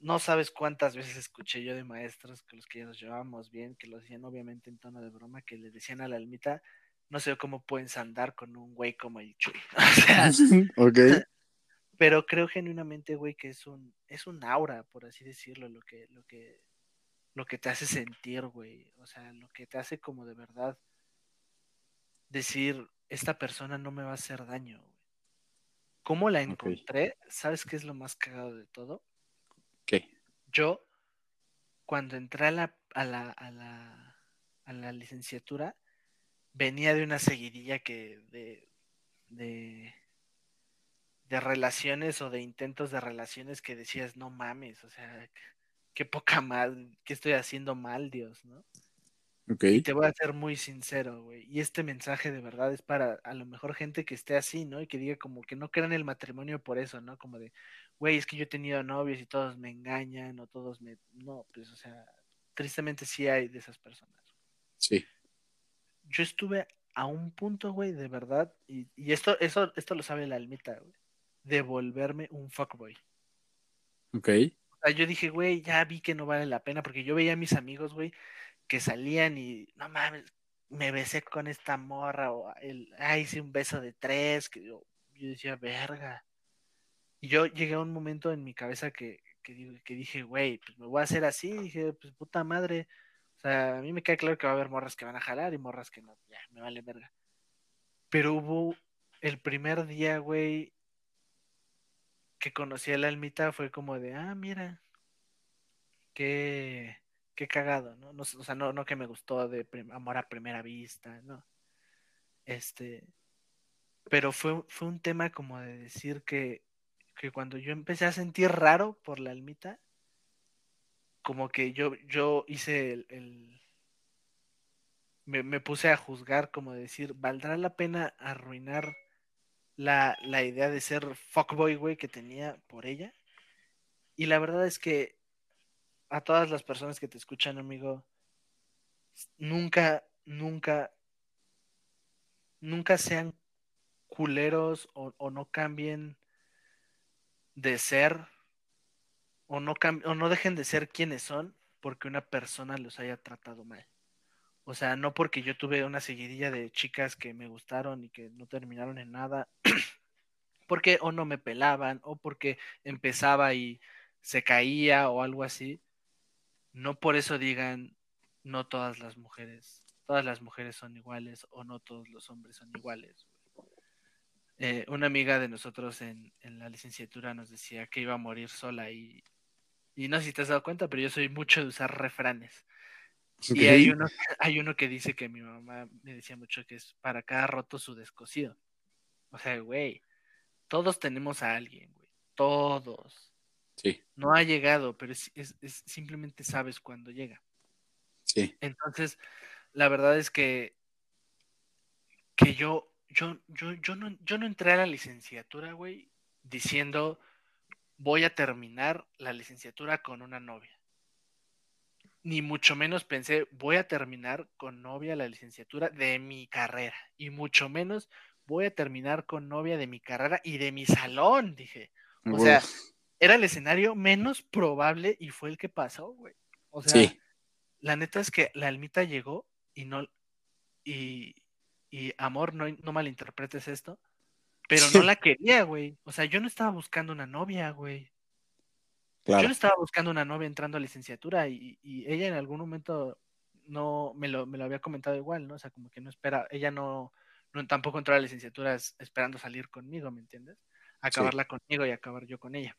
No sabes cuántas veces escuché yo de maestros con los que ya nos llevábamos bien, que lo decían obviamente en tono de broma, que le decían a la almita, no sé cómo puedes andar con un güey como el Chuy. O sea, ok. pero creo genuinamente, güey, que es un, es un aura, por así decirlo, lo que, lo que, lo que te hace sentir, güey. O sea, lo que te hace como de verdad decir, esta persona no me va a hacer daño, güey. ¿Cómo la encontré? ¿Sabes qué es lo más cagado de todo? Yo, cuando entré a la, a la, a la, a la licenciatura, venía de una seguidilla que de, de, de relaciones o de intentos de relaciones que decías, no mames, o sea, qué poca mal, qué estoy haciendo mal, Dios, ¿no? Ok. Y te voy a ser muy sincero, güey. Y este mensaje de verdad es para a lo mejor gente que esté así, ¿no? Y que diga como que no crean el matrimonio por eso, ¿no? Como de, güey, es que yo he tenido novios y todos me engañan o todos me... No, pues, o sea, tristemente sí hay de esas personas. Sí. Yo estuve a un punto, güey, de verdad, y, y esto, eso, esto lo sabe la almita, güey, de volverme un fuckboy. Ok. O sea, yo dije, güey, ya vi que no vale la pena, porque yo veía a mis amigos, güey, que salían y, no mames, me besé con esta morra, o el, ah, hice un beso de tres, que yo, yo decía, verga. Yo llegué a un momento en mi cabeza que, que, dije, güey, pues me voy a hacer así, dije, pues puta madre. O sea, a mí me queda claro que va a haber morras que van a jalar y morras que no, ya, me vale verga. Pero hubo el primer día, güey, que conocí a la almita, fue como de, ah, mira, qué, qué cagado, ¿no? No, O sea, no, no que me gustó de amor a primera vista, ¿no? Este, pero fue, fue un tema como de decir que, que cuando yo empecé a sentir raro por la almita, como que yo, yo hice el, el- me, me puse a juzgar, como de decir, ¿valdrá la pena arruinar la, la idea de ser fuckboy, güey, que tenía por ella? Y la verdad es que a todas las personas que te escuchan, amigo, nunca, nunca, nunca sean culeros o, o no cambien de ser o no, o no dejen de ser quienes son porque una persona los haya tratado mal. O sea, no porque yo tuve una seguidilla de chicas que me gustaron y que no terminaron en nada, porque o no me pelaban o porque empezaba y se caía o algo así. No por eso digan, no todas las mujeres, todas las mujeres son iguales o no todos los hombres son iguales. Eh, una amiga de nosotros en, en la licenciatura nos decía que iba a morir sola y, y no sé si te has dado cuenta, pero yo soy mucho de usar refranes. Y hay uno, hay uno que dice que mi mamá me decía mucho que es para cada roto su descosido. O sea, güey, todos tenemos a alguien, güey. Todos. Sí, No ha llegado, pero es, es- es- simplemente sabes cuándo llega. sí. Entonces, la verdad es que, que yo, yo, yo, yo no, yo no entré a la licenciatura, güey, diciendo voy a terminar la licenciatura con una novia. Ni mucho menos pensé voy a terminar con novia la licenciatura de mi carrera. Y mucho menos voy a terminar con novia de mi carrera y de mi salón, dije. O sea, era el escenario menos probable y fue el que pasó, güey. O sea, sí, la neta es que la almita llegó y no. Y, y amor, no, no malinterpretes esto, pero no la quería, güey. O sea, yo no estaba buscando una novia, güey. Yo no estaba buscando una novia entrando a licenciatura y, y ella en algún momento no me lo, me lo había comentado igual, ¿no? O sea, como que no espera, ella no, no tampoco entró a la licenciatura es- esperando salir conmigo, ¿me entiendes? Acabarla conmigo y acabar yo con ella.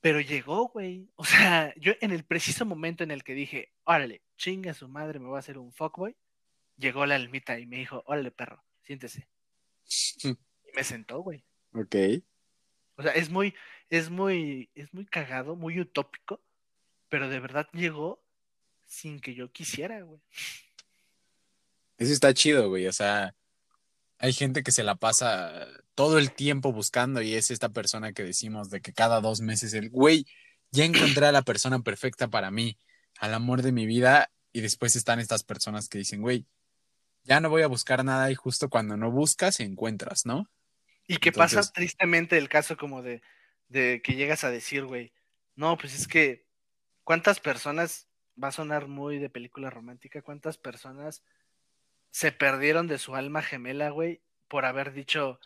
Pero llegó, güey. O sea, yo en el preciso momento en el que dije, órale, chinga su madre, me voy a hacer un fuckboy, llegó la almita y me dijo, órale, perro, siéntese. Y me sentó, güey. Ok. O sea, es muy, es muy, es muy cagado, muy utópico, pero de verdad llegó sin que yo quisiera, güey. Eso está chido, güey. O sea, hay gente que se la pasa todo el tiempo buscando y es esta persona que decimos de que cada dos meses el güey, ya encontré a la persona perfecta para mí, al amor de mi vida. Y después están estas personas que dicen, güey, ya no voy a buscar nada y justo cuando no buscas encuentras, ¿no? Y que pasa Entonces- tristemente el caso como de, de que llegas a decir, güey, no, pues es que, ¿cuántas personas, va a sonar muy de película romántica, cuántas personas se perdieron de su alma gemela, güey, por haber dicho,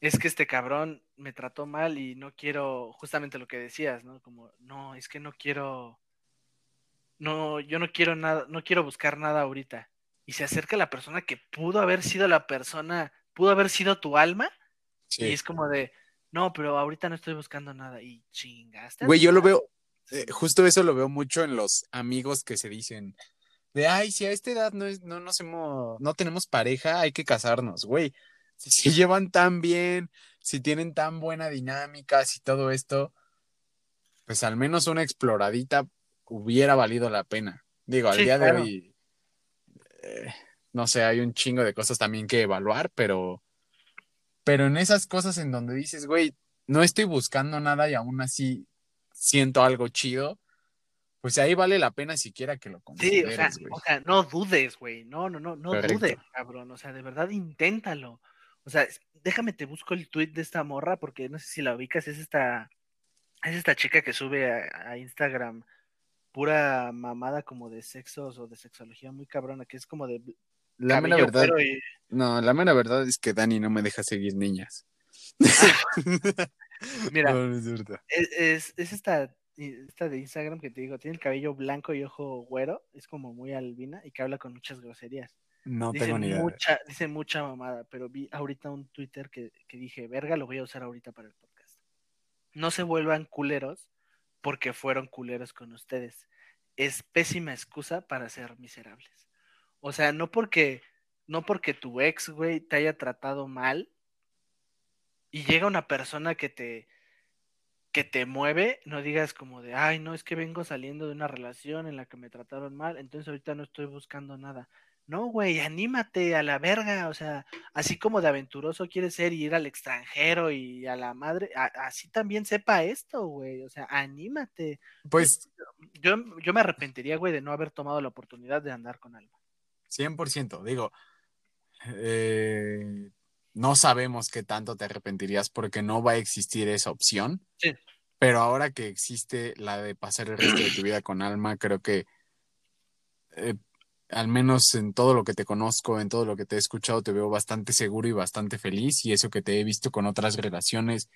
es que este cabrón me trató mal y no quiero, justamente lo que decías, ¿no? Como, no, es que no quiero, no, yo no quiero nada, no quiero buscar nada ahorita. Y se acerca la persona que pudo haber sido la persona, pudo haber sido tu alma, y es como de, no, pero ahorita no estoy buscando nada. Y chingaste. Güey, yo lo veo, eh, justo eso lo veo mucho en los amigos que se dicen de, ay, si a esta edad no, es, no nos hemos, no tenemos pareja, hay que casarnos, güey. Si se llevan tan bien, si tienen tan buena dinámica, si todo esto, pues al menos una exploradita hubiera valido la pena. Digo, al Sí, día claro. de hoy, eh, no sé, hay un chingo de cosas también que evaluar, pero, pero en esas cosas en donde dices, güey, no estoy buscando nada y aún así siento algo chido, pues ahí vale la pena siquiera que lo Sí, consideres, o sea, güey. o sea, no dudes, güey. No, no, no, no Correcto. dudes, cabrón. O sea, de verdad, inténtalo. O sea, déjame te busco el tweet de esta morra, porque no sé si la ubicas, es esta, es esta chica que sube a, a Instagram pura mamada como de sexos o de sexología muy cabrona, que es como de La mera verdad, y- no, la mera verdad es que Dani no me deja seguir niñas. Mira, No, no es verdad. es, es, es esta, esta de Instagram que te digo, tiene el cabello blanco y ojo güero, es como muy albina y que habla con muchas groserías. No dice tengo ni idea. mucha, dice mucha mamada, pero vi ahorita un Twitter que, que dije, verga, lo voy a usar ahorita para el podcast. No se vuelvan culeros porque fueron culeros con ustedes. Es pésima excusa para ser miserables. O sea, no porque, no porque tu ex, güey, te haya tratado mal y llega una persona que te, que te mueve, no digas como de, ay, no, es que vengo saliendo de una relación en la que me trataron mal, entonces ahorita no estoy buscando nada. No, güey, anímate a la verga, o sea, así como de aventuroso quieres ser y ir al extranjero y a la madre, a- así también sepa esto, güey, o sea, anímate. Pues Yo, yo me arrepentiría, güey, de no haber tomado la oportunidad de andar con Alma. 100%, digo, eh, no sabemos qué tanto te arrepentirías porque no va a existir esa opción. Sí. Pero ahora que existe la de pasar el resto de tu vida con Alma, creo que eh, al menos en todo lo que te conozco, en todo lo que te he escuchado, te veo bastante seguro y bastante feliz. Y eso que te he visto con otras relaciones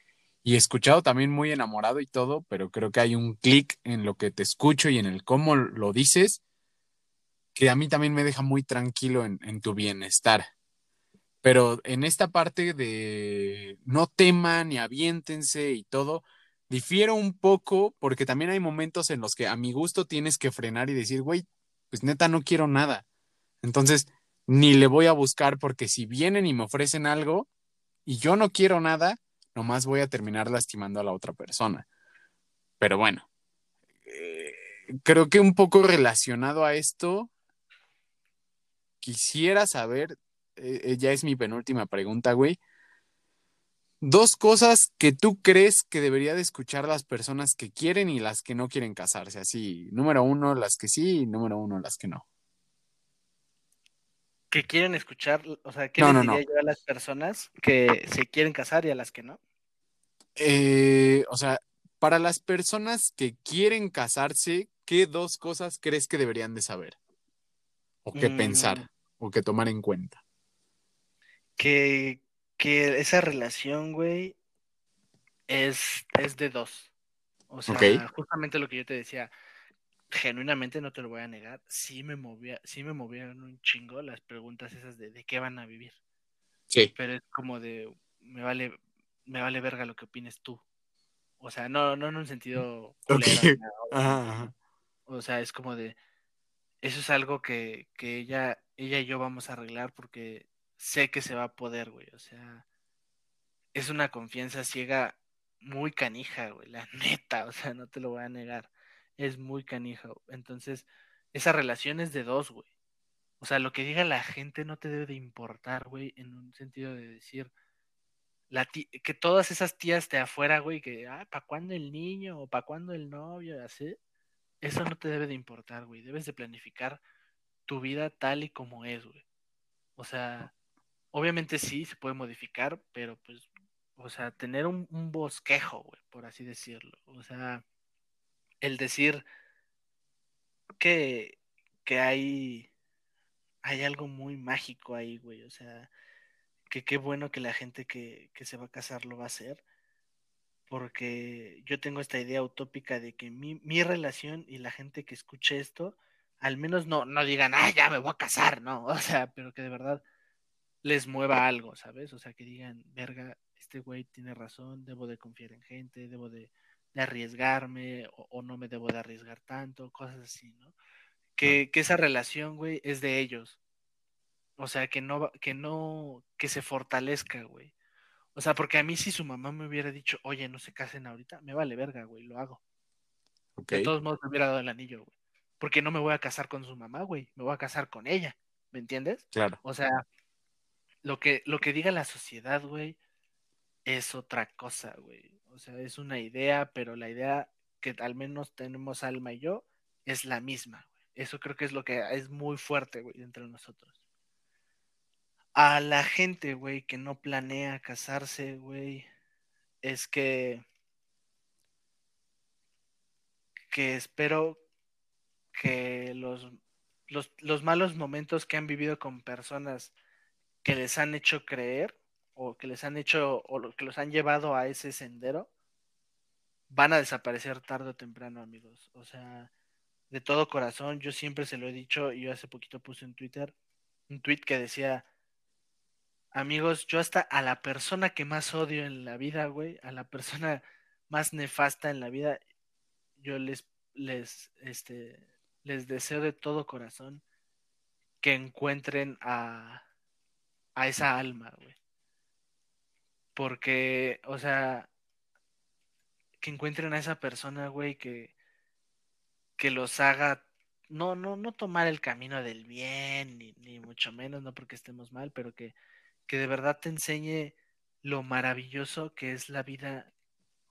y escuchado también muy enamorado y todo, pero creo que hay un clic en lo que te escucho y en el cómo lo dices que a mí también me deja muy tranquilo en, tu bienestar. Pero en esta parte de no teman y aviéntense y todo, difiero un poco porque también hay momentos en los que a mi gusto tienes que frenar y decir, güey, pues neta no quiero nada. Entonces, ni le voy a buscar porque si vienen y me ofrecen algo y yo no quiero nada, nomás voy a terminar lastimando a la otra persona. Pero bueno, eh, creo que un poco relacionado a esto, quisiera saber, eh, eh, ya es mi penúltima pregunta, güey. Dos cosas que tú crees que debería de escuchar las personas que quieren y las que no quieren casarse. Así, número uno, las que sí, y número uno, las que no. Que quieren escuchar, o sea, ¿qué No, les no, diría no. yo a las personas que se quieren casar y a las que no? Eh, o sea, para las personas que quieren casarse, ¿qué dos cosas crees que deberían de saber? O que Mm. pensar, o que tomar en cuenta. que, que esa relación, güey, es, es de dos. O sea, justamente lo que yo te decía. genuinamente no te lo voy a negar, sí me movía, sí me movieron un chingo las preguntas esas de de qué van a vivir. Sí. Pero es como de me vale, me vale verga lo que opines tú. O sea, no, no en un sentido culero Ajá, ajá. O sea, es como de eso es algo que, que ella, ella y yo vamos a arreglar porque sé que se va a poder, güey. O sea, es una confianza ciega muy canija, güey, la neta, o sea, no te lo voy a negar. Es muy canija. Entonces, esa relación es de dos, güey. O sea, lo que diga la gente no te debe de importar, güey, en un sentido de decir la que todas esas tías de afuera, güey, que, ah, ¿para cuándo el niño? o ¿para cuándo el novio? Así. Eso no te debe de importar, güey. Debes de planificar tu vida tal y como es, güey. O sea, obviamente sí, se puede modificar, pero pues, o sea, tener un, bosquejo, güey, por así decirlo. O sea, el decir que, que hay, hay algo muy mágico ahí, güey. O sea, que qué bueno que la gente que, que se va a casar lo va a hacer. Porque yo tengo esta idea utópica de que mi, mi relación y la gente que escuche esto, al menos no, no digan, ah, ya me voy a casar, no. O sea, pero que de verdad les mueva algo, ¿sabes? O sea, que digan, verga, este güey tiene razón, debo de confiar en gente, debo de, de arriesgarme o, o no me debo de arriesgar tanto, cosas así, ¿no? Que, que esa relación, güey, es de ellos. O sea, que no, va- que no, que se fortalezca, güey. O sea, porque a mí si su mamá me hubiera dicho, oye, no se casen ahorita, me vale verga, güey, lo hago. Ok. De todos modos me hubiera dado el anillo, güey. Porque no me voy a casar con su mamá, güey, me voy a casar con ella, ¿me entiendes? Claro. O sea, lo que, lo que diga la sociedad, güey, es otra cosa, güey. O sea, es una idea, pero la idea que al menos tenemos Alma y yo es la misma, güey. Eso creo que es lo que es muy fuerte, güey, entre nosotros. A la gente, güey, que no planea casarse, güey, es que que espero que los, los, los malos momentos que han vivido con personas que les han hecho creer o que les han hecho o que los han llevado a ese sendero van a desaparecer tarde o temprano, amigos. O sea, de todo corazón, yo siempre se lo he dicho y yo hace poquito puse en Twitter un tweet que decía, amigos, yo hasta a la persona que más odio en la vida, güey, a la persona más nefasta en la vida, yo les, les, este, les deseo de todo corazón que encuentren a, a esa alma, güey. Porque, o sea, que encuentren a esa persona, güey, que, que los haga, no, no, no tomar el camino del bien, ni, mucho menos, no porque estemos mal, pero que, que de verdad te enseñe lo maravilloso que es la vida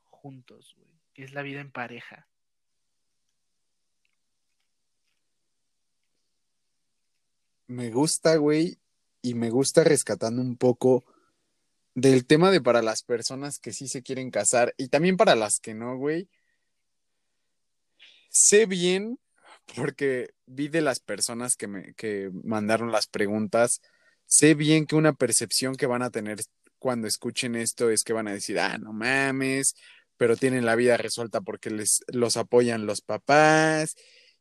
juntos, güey, que es la vida en pareja. Me gusta, güey, y me gusta rescatando un poco del tema de para las personas que sí se quieren casar y también para las que no, güey. Sé bien, porque vi de las personas que me que mandaron las preguntas, sé bien que una percepción que van a tener cuando escuchen esto es que van a decir, ah, no mames, pero tienen la vida resuelta porque les los apoyan los papás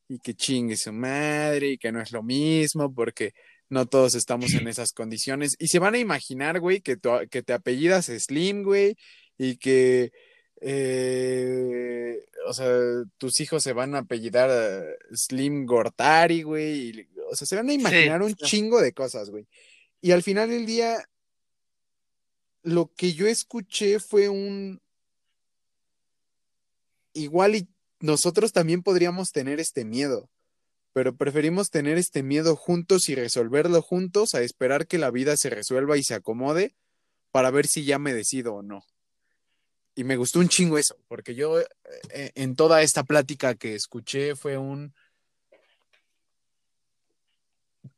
y que chingue su madre y que no es lo mismo porque no todos estamos en esas condiciones. Y se van a imaginar, güey, que, tu- que te apellidas Slim, güey, y que, eh, o sea, tus hijos se van a apellidar eh, Slim Gortari, güey. y- o sea, se van a imaginar un chingo de cosas, güey. Y al final del día, lo que yo escuché fue un... Igual y nosotros también podríamos tener este miedo, pero preferimos tener este miedo juntos y resolverlo juntos a esperar que la vida se resuelva y se acomode para ver si ya me decido o no. Y me gustó un chingo eso, porque yo eh, en toda esta plática que escuché fue un...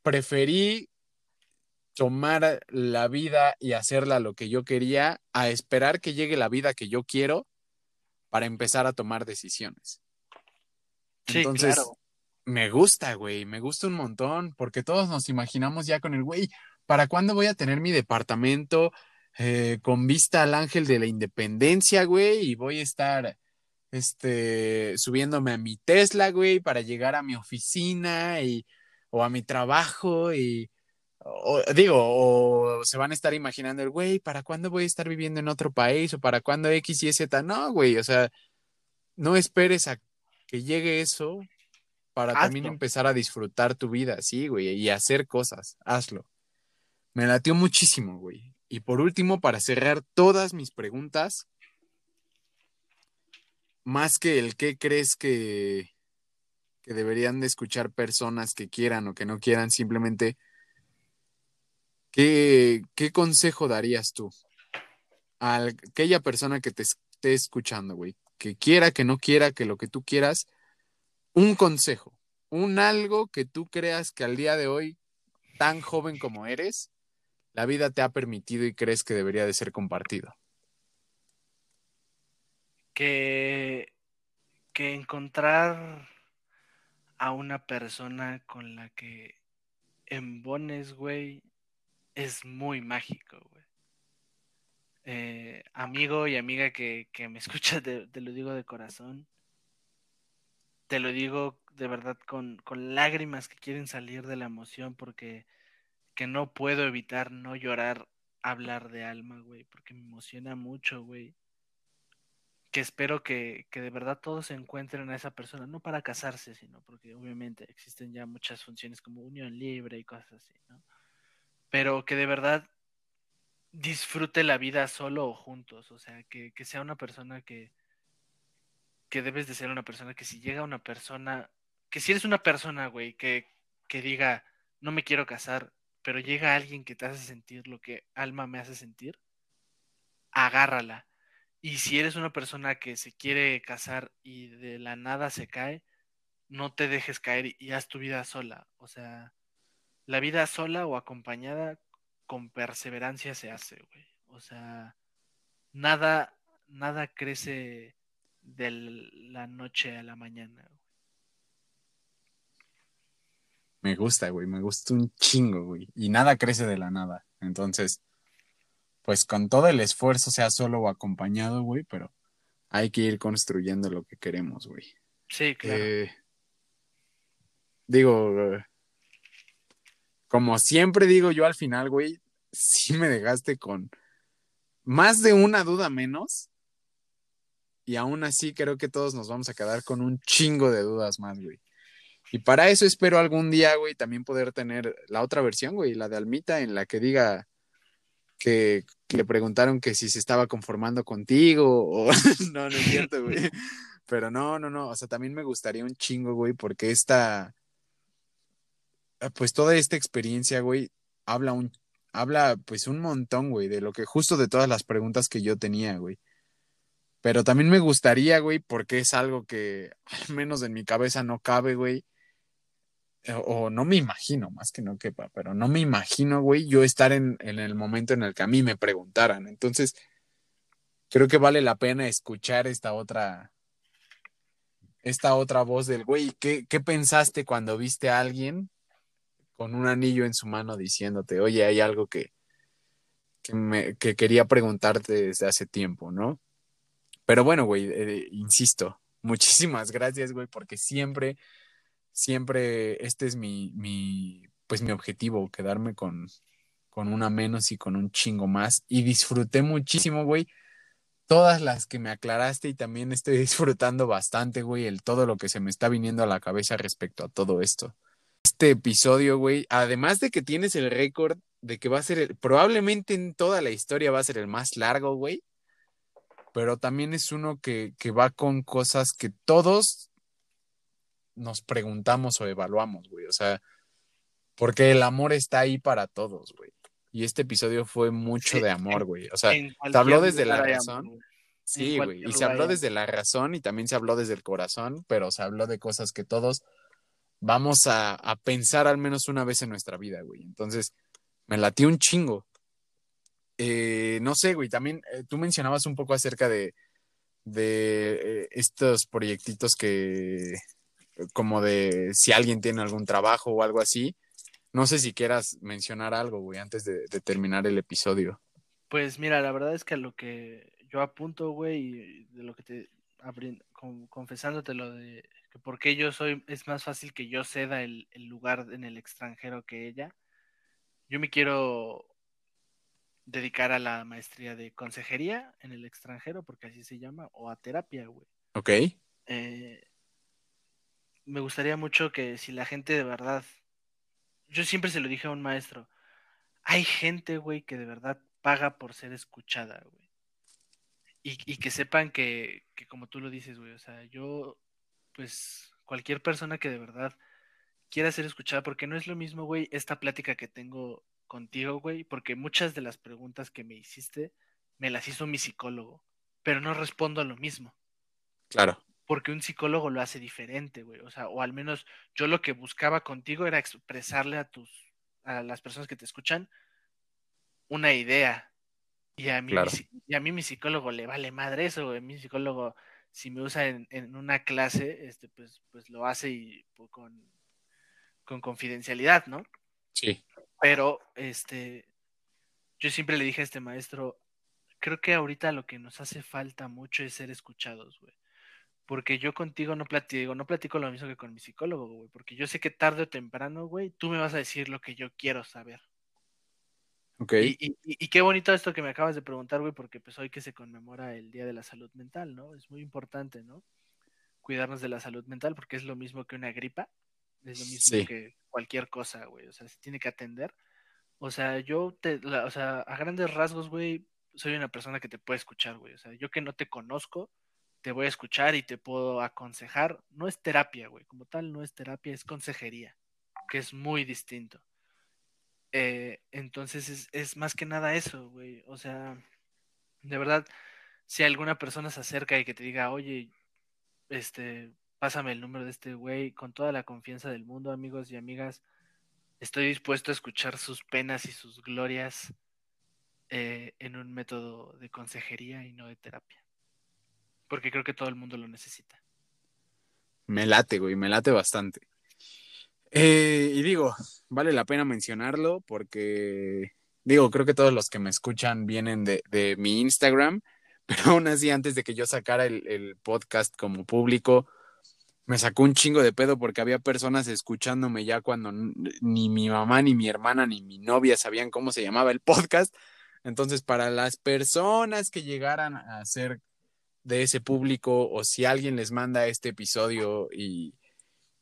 Preferí tomar la vida y hacerla lo que yo quería a esperar que llegue la vida que yo quiero para empezar a tomar decisiones. Sí, Entonces, claro. Me gusta, güey, me gusta un montón, porque todos nos imaginamos ya con el, güey, ¿para cuándo voy a tener mi departamento eh, con vista al ángel de la independencia, güey? Y voy a estar este, subiéndome a mi Tesla, güey, para llegar a mi oficina y, o a mi trabajo y, digo, o se van a estar imaginando el, güey, ¿para cuándo voy a estar viviendo en otro país? O ¿para cuándo X y Z? No, güey, o sea, no esperes a que llegue eso para también empezar a disfrutar tu vida, sí, güey, y hacer cosas, hazlo. Me latió muchísimo, güey. Y por último, para cerrar todas mis preguntas, más que el qué crees que, que deberían de escuchar personas que quieran o que no quieran, simplemente, ¿qué, qué consejo darías tú a aquella persona que te esté escuchando, güey? Que quiera, que no quiera, que lo que tú quieras, un consejo, un algo que tú creas que al día de hoy, tan joven como eres, la vida te ha permitido y crees que debería de ser compartido. que, que encontrar a una persona con la que embones, güey, es muy mágico, güey. Eh, amigo y amiga que, que me escuchas, te, te lo digo de corazón. Te lo digo de verdad con, con lágrimas que quieren salir de la emoción porque que no puedo evitar no llorar hablar de alma, güey, porque me emociona mucho, güey que espero que, que, de verdad todos encuentren a esa persona, no para casarse, sino porque obviamente existen ya muchas funciones como unión libre y cosas así, ¿no? Pero que de verdad disfrute la vida solo o juntos, o sea, que, que sea una persona que, que debes de ser una persona que si llega una persona, que si eres una persona, güey, que, que diga, no me quiero casar, pero llega alguien que te hace sentir lo que alma me hace sentir, agárrala y si eres una persona que se quiere casar y de la nada se cae, no te dejes caer y haz tu vida sola. O sea, la vida sola o acompañada con perseverancia se hace, güey. O sea, nada, nada crece de la noche a la mañana. Güey. Me gusta, güey, me gusta un chingo, güey. Y nada crece de la nada. Entonces, pues con todo el esfuerzo, sea solo o acompañado, güey, pero hay que ir construyendo lo que queremos, güey. Sí, claro. Eh, digo, eh, como siempre digo yo al final, güey, sí me dejaste con más de una duda menos. Y aún así creo que todos nos vamos a quedar con un chingo de dudas más, güey. Y para eso espero algún día, güey, también poder tener la otra versión, güey, la de Almita, en la que diga que, que, le preguntaron que si se estaba conformando contigo o no, no es cierto, güey. Pero no, no, no, o sea, también me gustaría un chingo, güey, porque esta, pues toda esta experiencia, güey, habla un, habla pues un montón, güey, de lo que, justo de todas las preguntas que yo tenía, güey. Pero también me gustaría, güey, porque es algo que al menos en mi cabeza no cabe, güey. O, o no me imagino, más que no quepa, pero no me imagino, güey, yo estar en, en, el momento en el que a mí me preguntaran. Entonces, creo que vale la pena escuchar esta otra, esta otra voz del, güey, ¿qué, ¿qué pensaste cuando viste a alguien con un anillo en su mano diciéndote, oye, hay algo que, que quería preguntarte desde hace tiempo, ¿no? Pero bueno, güey, eh, insisto, muchísimas gracias, güey, porque siempre, siempre este es mi, mi pues mi objetivo, quedarme con, con una menos y con un chingo más. Y disfruté muchísimo, güey, todas las que me aclaraste y también estoy disfrutando bastante, güey, el todo lo que se me está viniendo a la cabeza respecto a todo esto. Este episodio, güey, además de que tienes el récord de que va a ser, el, probablemente en toda la historia va a ser el más largo, güey pero también es uno que, que, va con cosas que todos nos preguntamos o evaluamos, güey. O sea, porque el amor está ahí para todos, güey. Y este episodio fue mucho de amor, güey. O sea, te habló desde la razón. Amor, sí, güey. Y se habló desde la razón y también se habló desde el corazón, pero se habló de cosas que todos vamos a, a pensar al menos una vez en nuestra vida, güey. Entonces, me latió un chingo. Eh, no sé, güey, también eh, tú mencionabas un poco acerca de, de eh, estos proyectitos que, como de si alguien tiene algún trabajo o algo así. No sé si quieras mencionar algo, güey, antes de, terminar el episodio. Pues mira, la verdad es que lo que yo apunto, güey, de lo que te con- confesándote lo de que por qué yo soy, es más fácil que yo ceda el lugar en el extranjero que ella. Yo me quiero dedicar a la maestría de consejería en el extranjero, porque así se llama, o a terapia, güey. Ok. Eh, me gustaría mucho que si la gente de verdad, yo siempre se lo dije a un maestro, hay gente, güey, que de verdad paga por ser escuchada, güey. Y, y que sepan que, que como tú lo dices, güey, o sea, yo, pues, cualquier persona que de verdad quiera ser escuchada, porque no es lo mismo, güey, esta plática que tengo contigo, güey, porque muchas de las preguntas que me hiciste me las hizo mi psicólogo, pero no respondo a lo mismo Claro. porque un psicólogo lo hace diferente, güey. O sea, o al menos yo lo que buscaba contigo era expresarle a tus, a las personas que te escuchan una idea. Y a mí, Claro. mi, y a mí mi psicólogo le vale madre eso, güey. Mi psicólogo, si me usa en, en una clase, este, pues, pues lo hace y pues, con, con confidencialidad, ¿no? Sí. Pero, este, yo siempre le dije a este maestro, creo que ahorita lo que nos hace falta mucho es ser escuchados, güey. Porque yo contigo no platico, no platico lo mismo que con mi psicólogo, güey. Porque yo sé que tarde o temprano, güey, tú me vas a decir lo que yo quiero saber. Ok. Y, y- y- y qué bonito esto que me acabas de preguntar, güey, porque pues hoy que se conmemora el Día de la Salud Mental, ¿no? Es muy importante, ¿no? Cuidarnos de la salud mental porque es lo mismo que una gripa, es lo mismo Sí. que cualquier cosa, güey, o sea, se tiene que atender. O sea, yo te, la- o sea, a grandes rasgos, güey, soy una persona que te puede escuchar, güey, o sea, yo que no te conozco, te voy a escuchar y te puedo aconsejar. No es terapia, güey, como tal, no es terapia, es consejería, que es muy distinto. Eh, entonces es, es más que nada eso, güey. O sea, de verdad, si alguna persona se acerca y que te diga, oye, este, pásame el número de este güey, con toda la confianza del mundo, amigos y amigas, estoy dispuesto a escuchar sus penas y sus glorias eh, en un método de consejería y no de terapia. Porque creo que todo el mundo lo necesita. Me late, güey, me late bastante. Eh, y digo, vale la pena mencionarlo porque, digo, creo que todos los que me escuchan vienen de, de mi Instagram, pero aún así, antes de que yo sacara el, el podcast como público, me sacó un chingo de pedo porque había personas escuchándome ya cuando ni mi mamá, ni mi hermana, ni mi novia sabían cómo se llamaba el podcast. Entonces, para las personas que llegaran a ser de ese público o si alguien les manda este episodio y,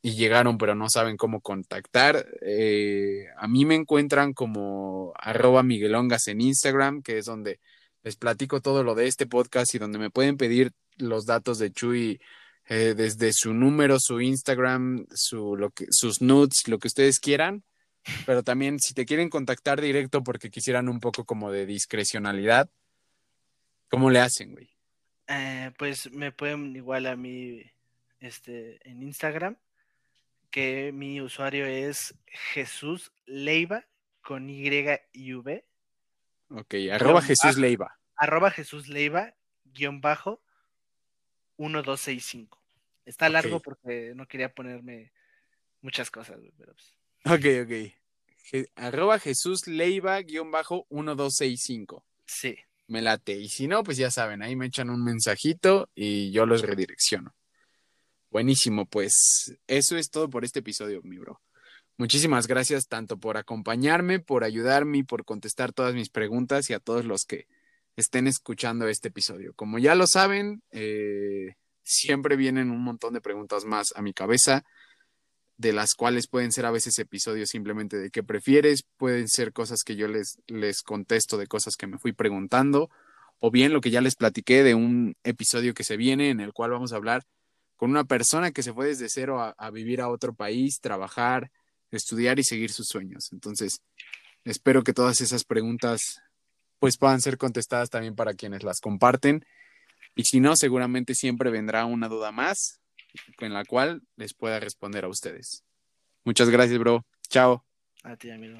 y llegaron pero no saben cómo contactar, eh, a mí me encuentran como arroba miguelongas en Instagram, que es donde les platico todo lo de este podcast y donde me pueden pedir los datos de Chuy eh, desde su número, su Instagram, su, lo que, sus nudes, lo que ustedes quieran. Pero también si te quieren contactar directo porque quisieran un poco como de discrecionalidad, ¿cómo le hacen, güey? Eh, pues me pueden igual a mí este, en Instagram, que mi usuario es Jesús Leiva con Y y V, Ok, arroba Jesús. Leiva. arroba Jesús Leiva, guion bajo, 1265. Está largo porque no quería ponerme muchas cosas, pero pues, Ok, ok. Je- arroba Jesús Leiva guion bajo 1265. sí. Me late. Y si no, pues ya saben, ahí me echan un mensajito y yo los redirecciono. Buenísimo, pues eso es todo por este episodio, mi bro. Muchísimas gracias tanto por acompañarme, por ayudarme y por contestar todas mis preguntas y a todos los que estén escuchando este episodio. Como ya lo saben, eh, siempre vienen un montón de preguntas más a mi cabeza, de las cuales pueden ser a veces episodios simplemente de qué prefieres, pueden ser cosas que yo les, les contesto de cosas que me fui preguntando, o bien lo que ya les platiqué de un episodio que se viene en el cual vamos a hablar con una persona que se fue desde cero a, a vivir a otro país, trabajar, estudiar y seguir sus sueños. Entonces, espero que todas esas preguntas pues puedan ser contestadas también para quienes las comparten. Y si no, seguramente siempre vendrá una duda más en la cual les pueda responder a ustedes. Muchas gracias, bro. Chao. A ti, amigo.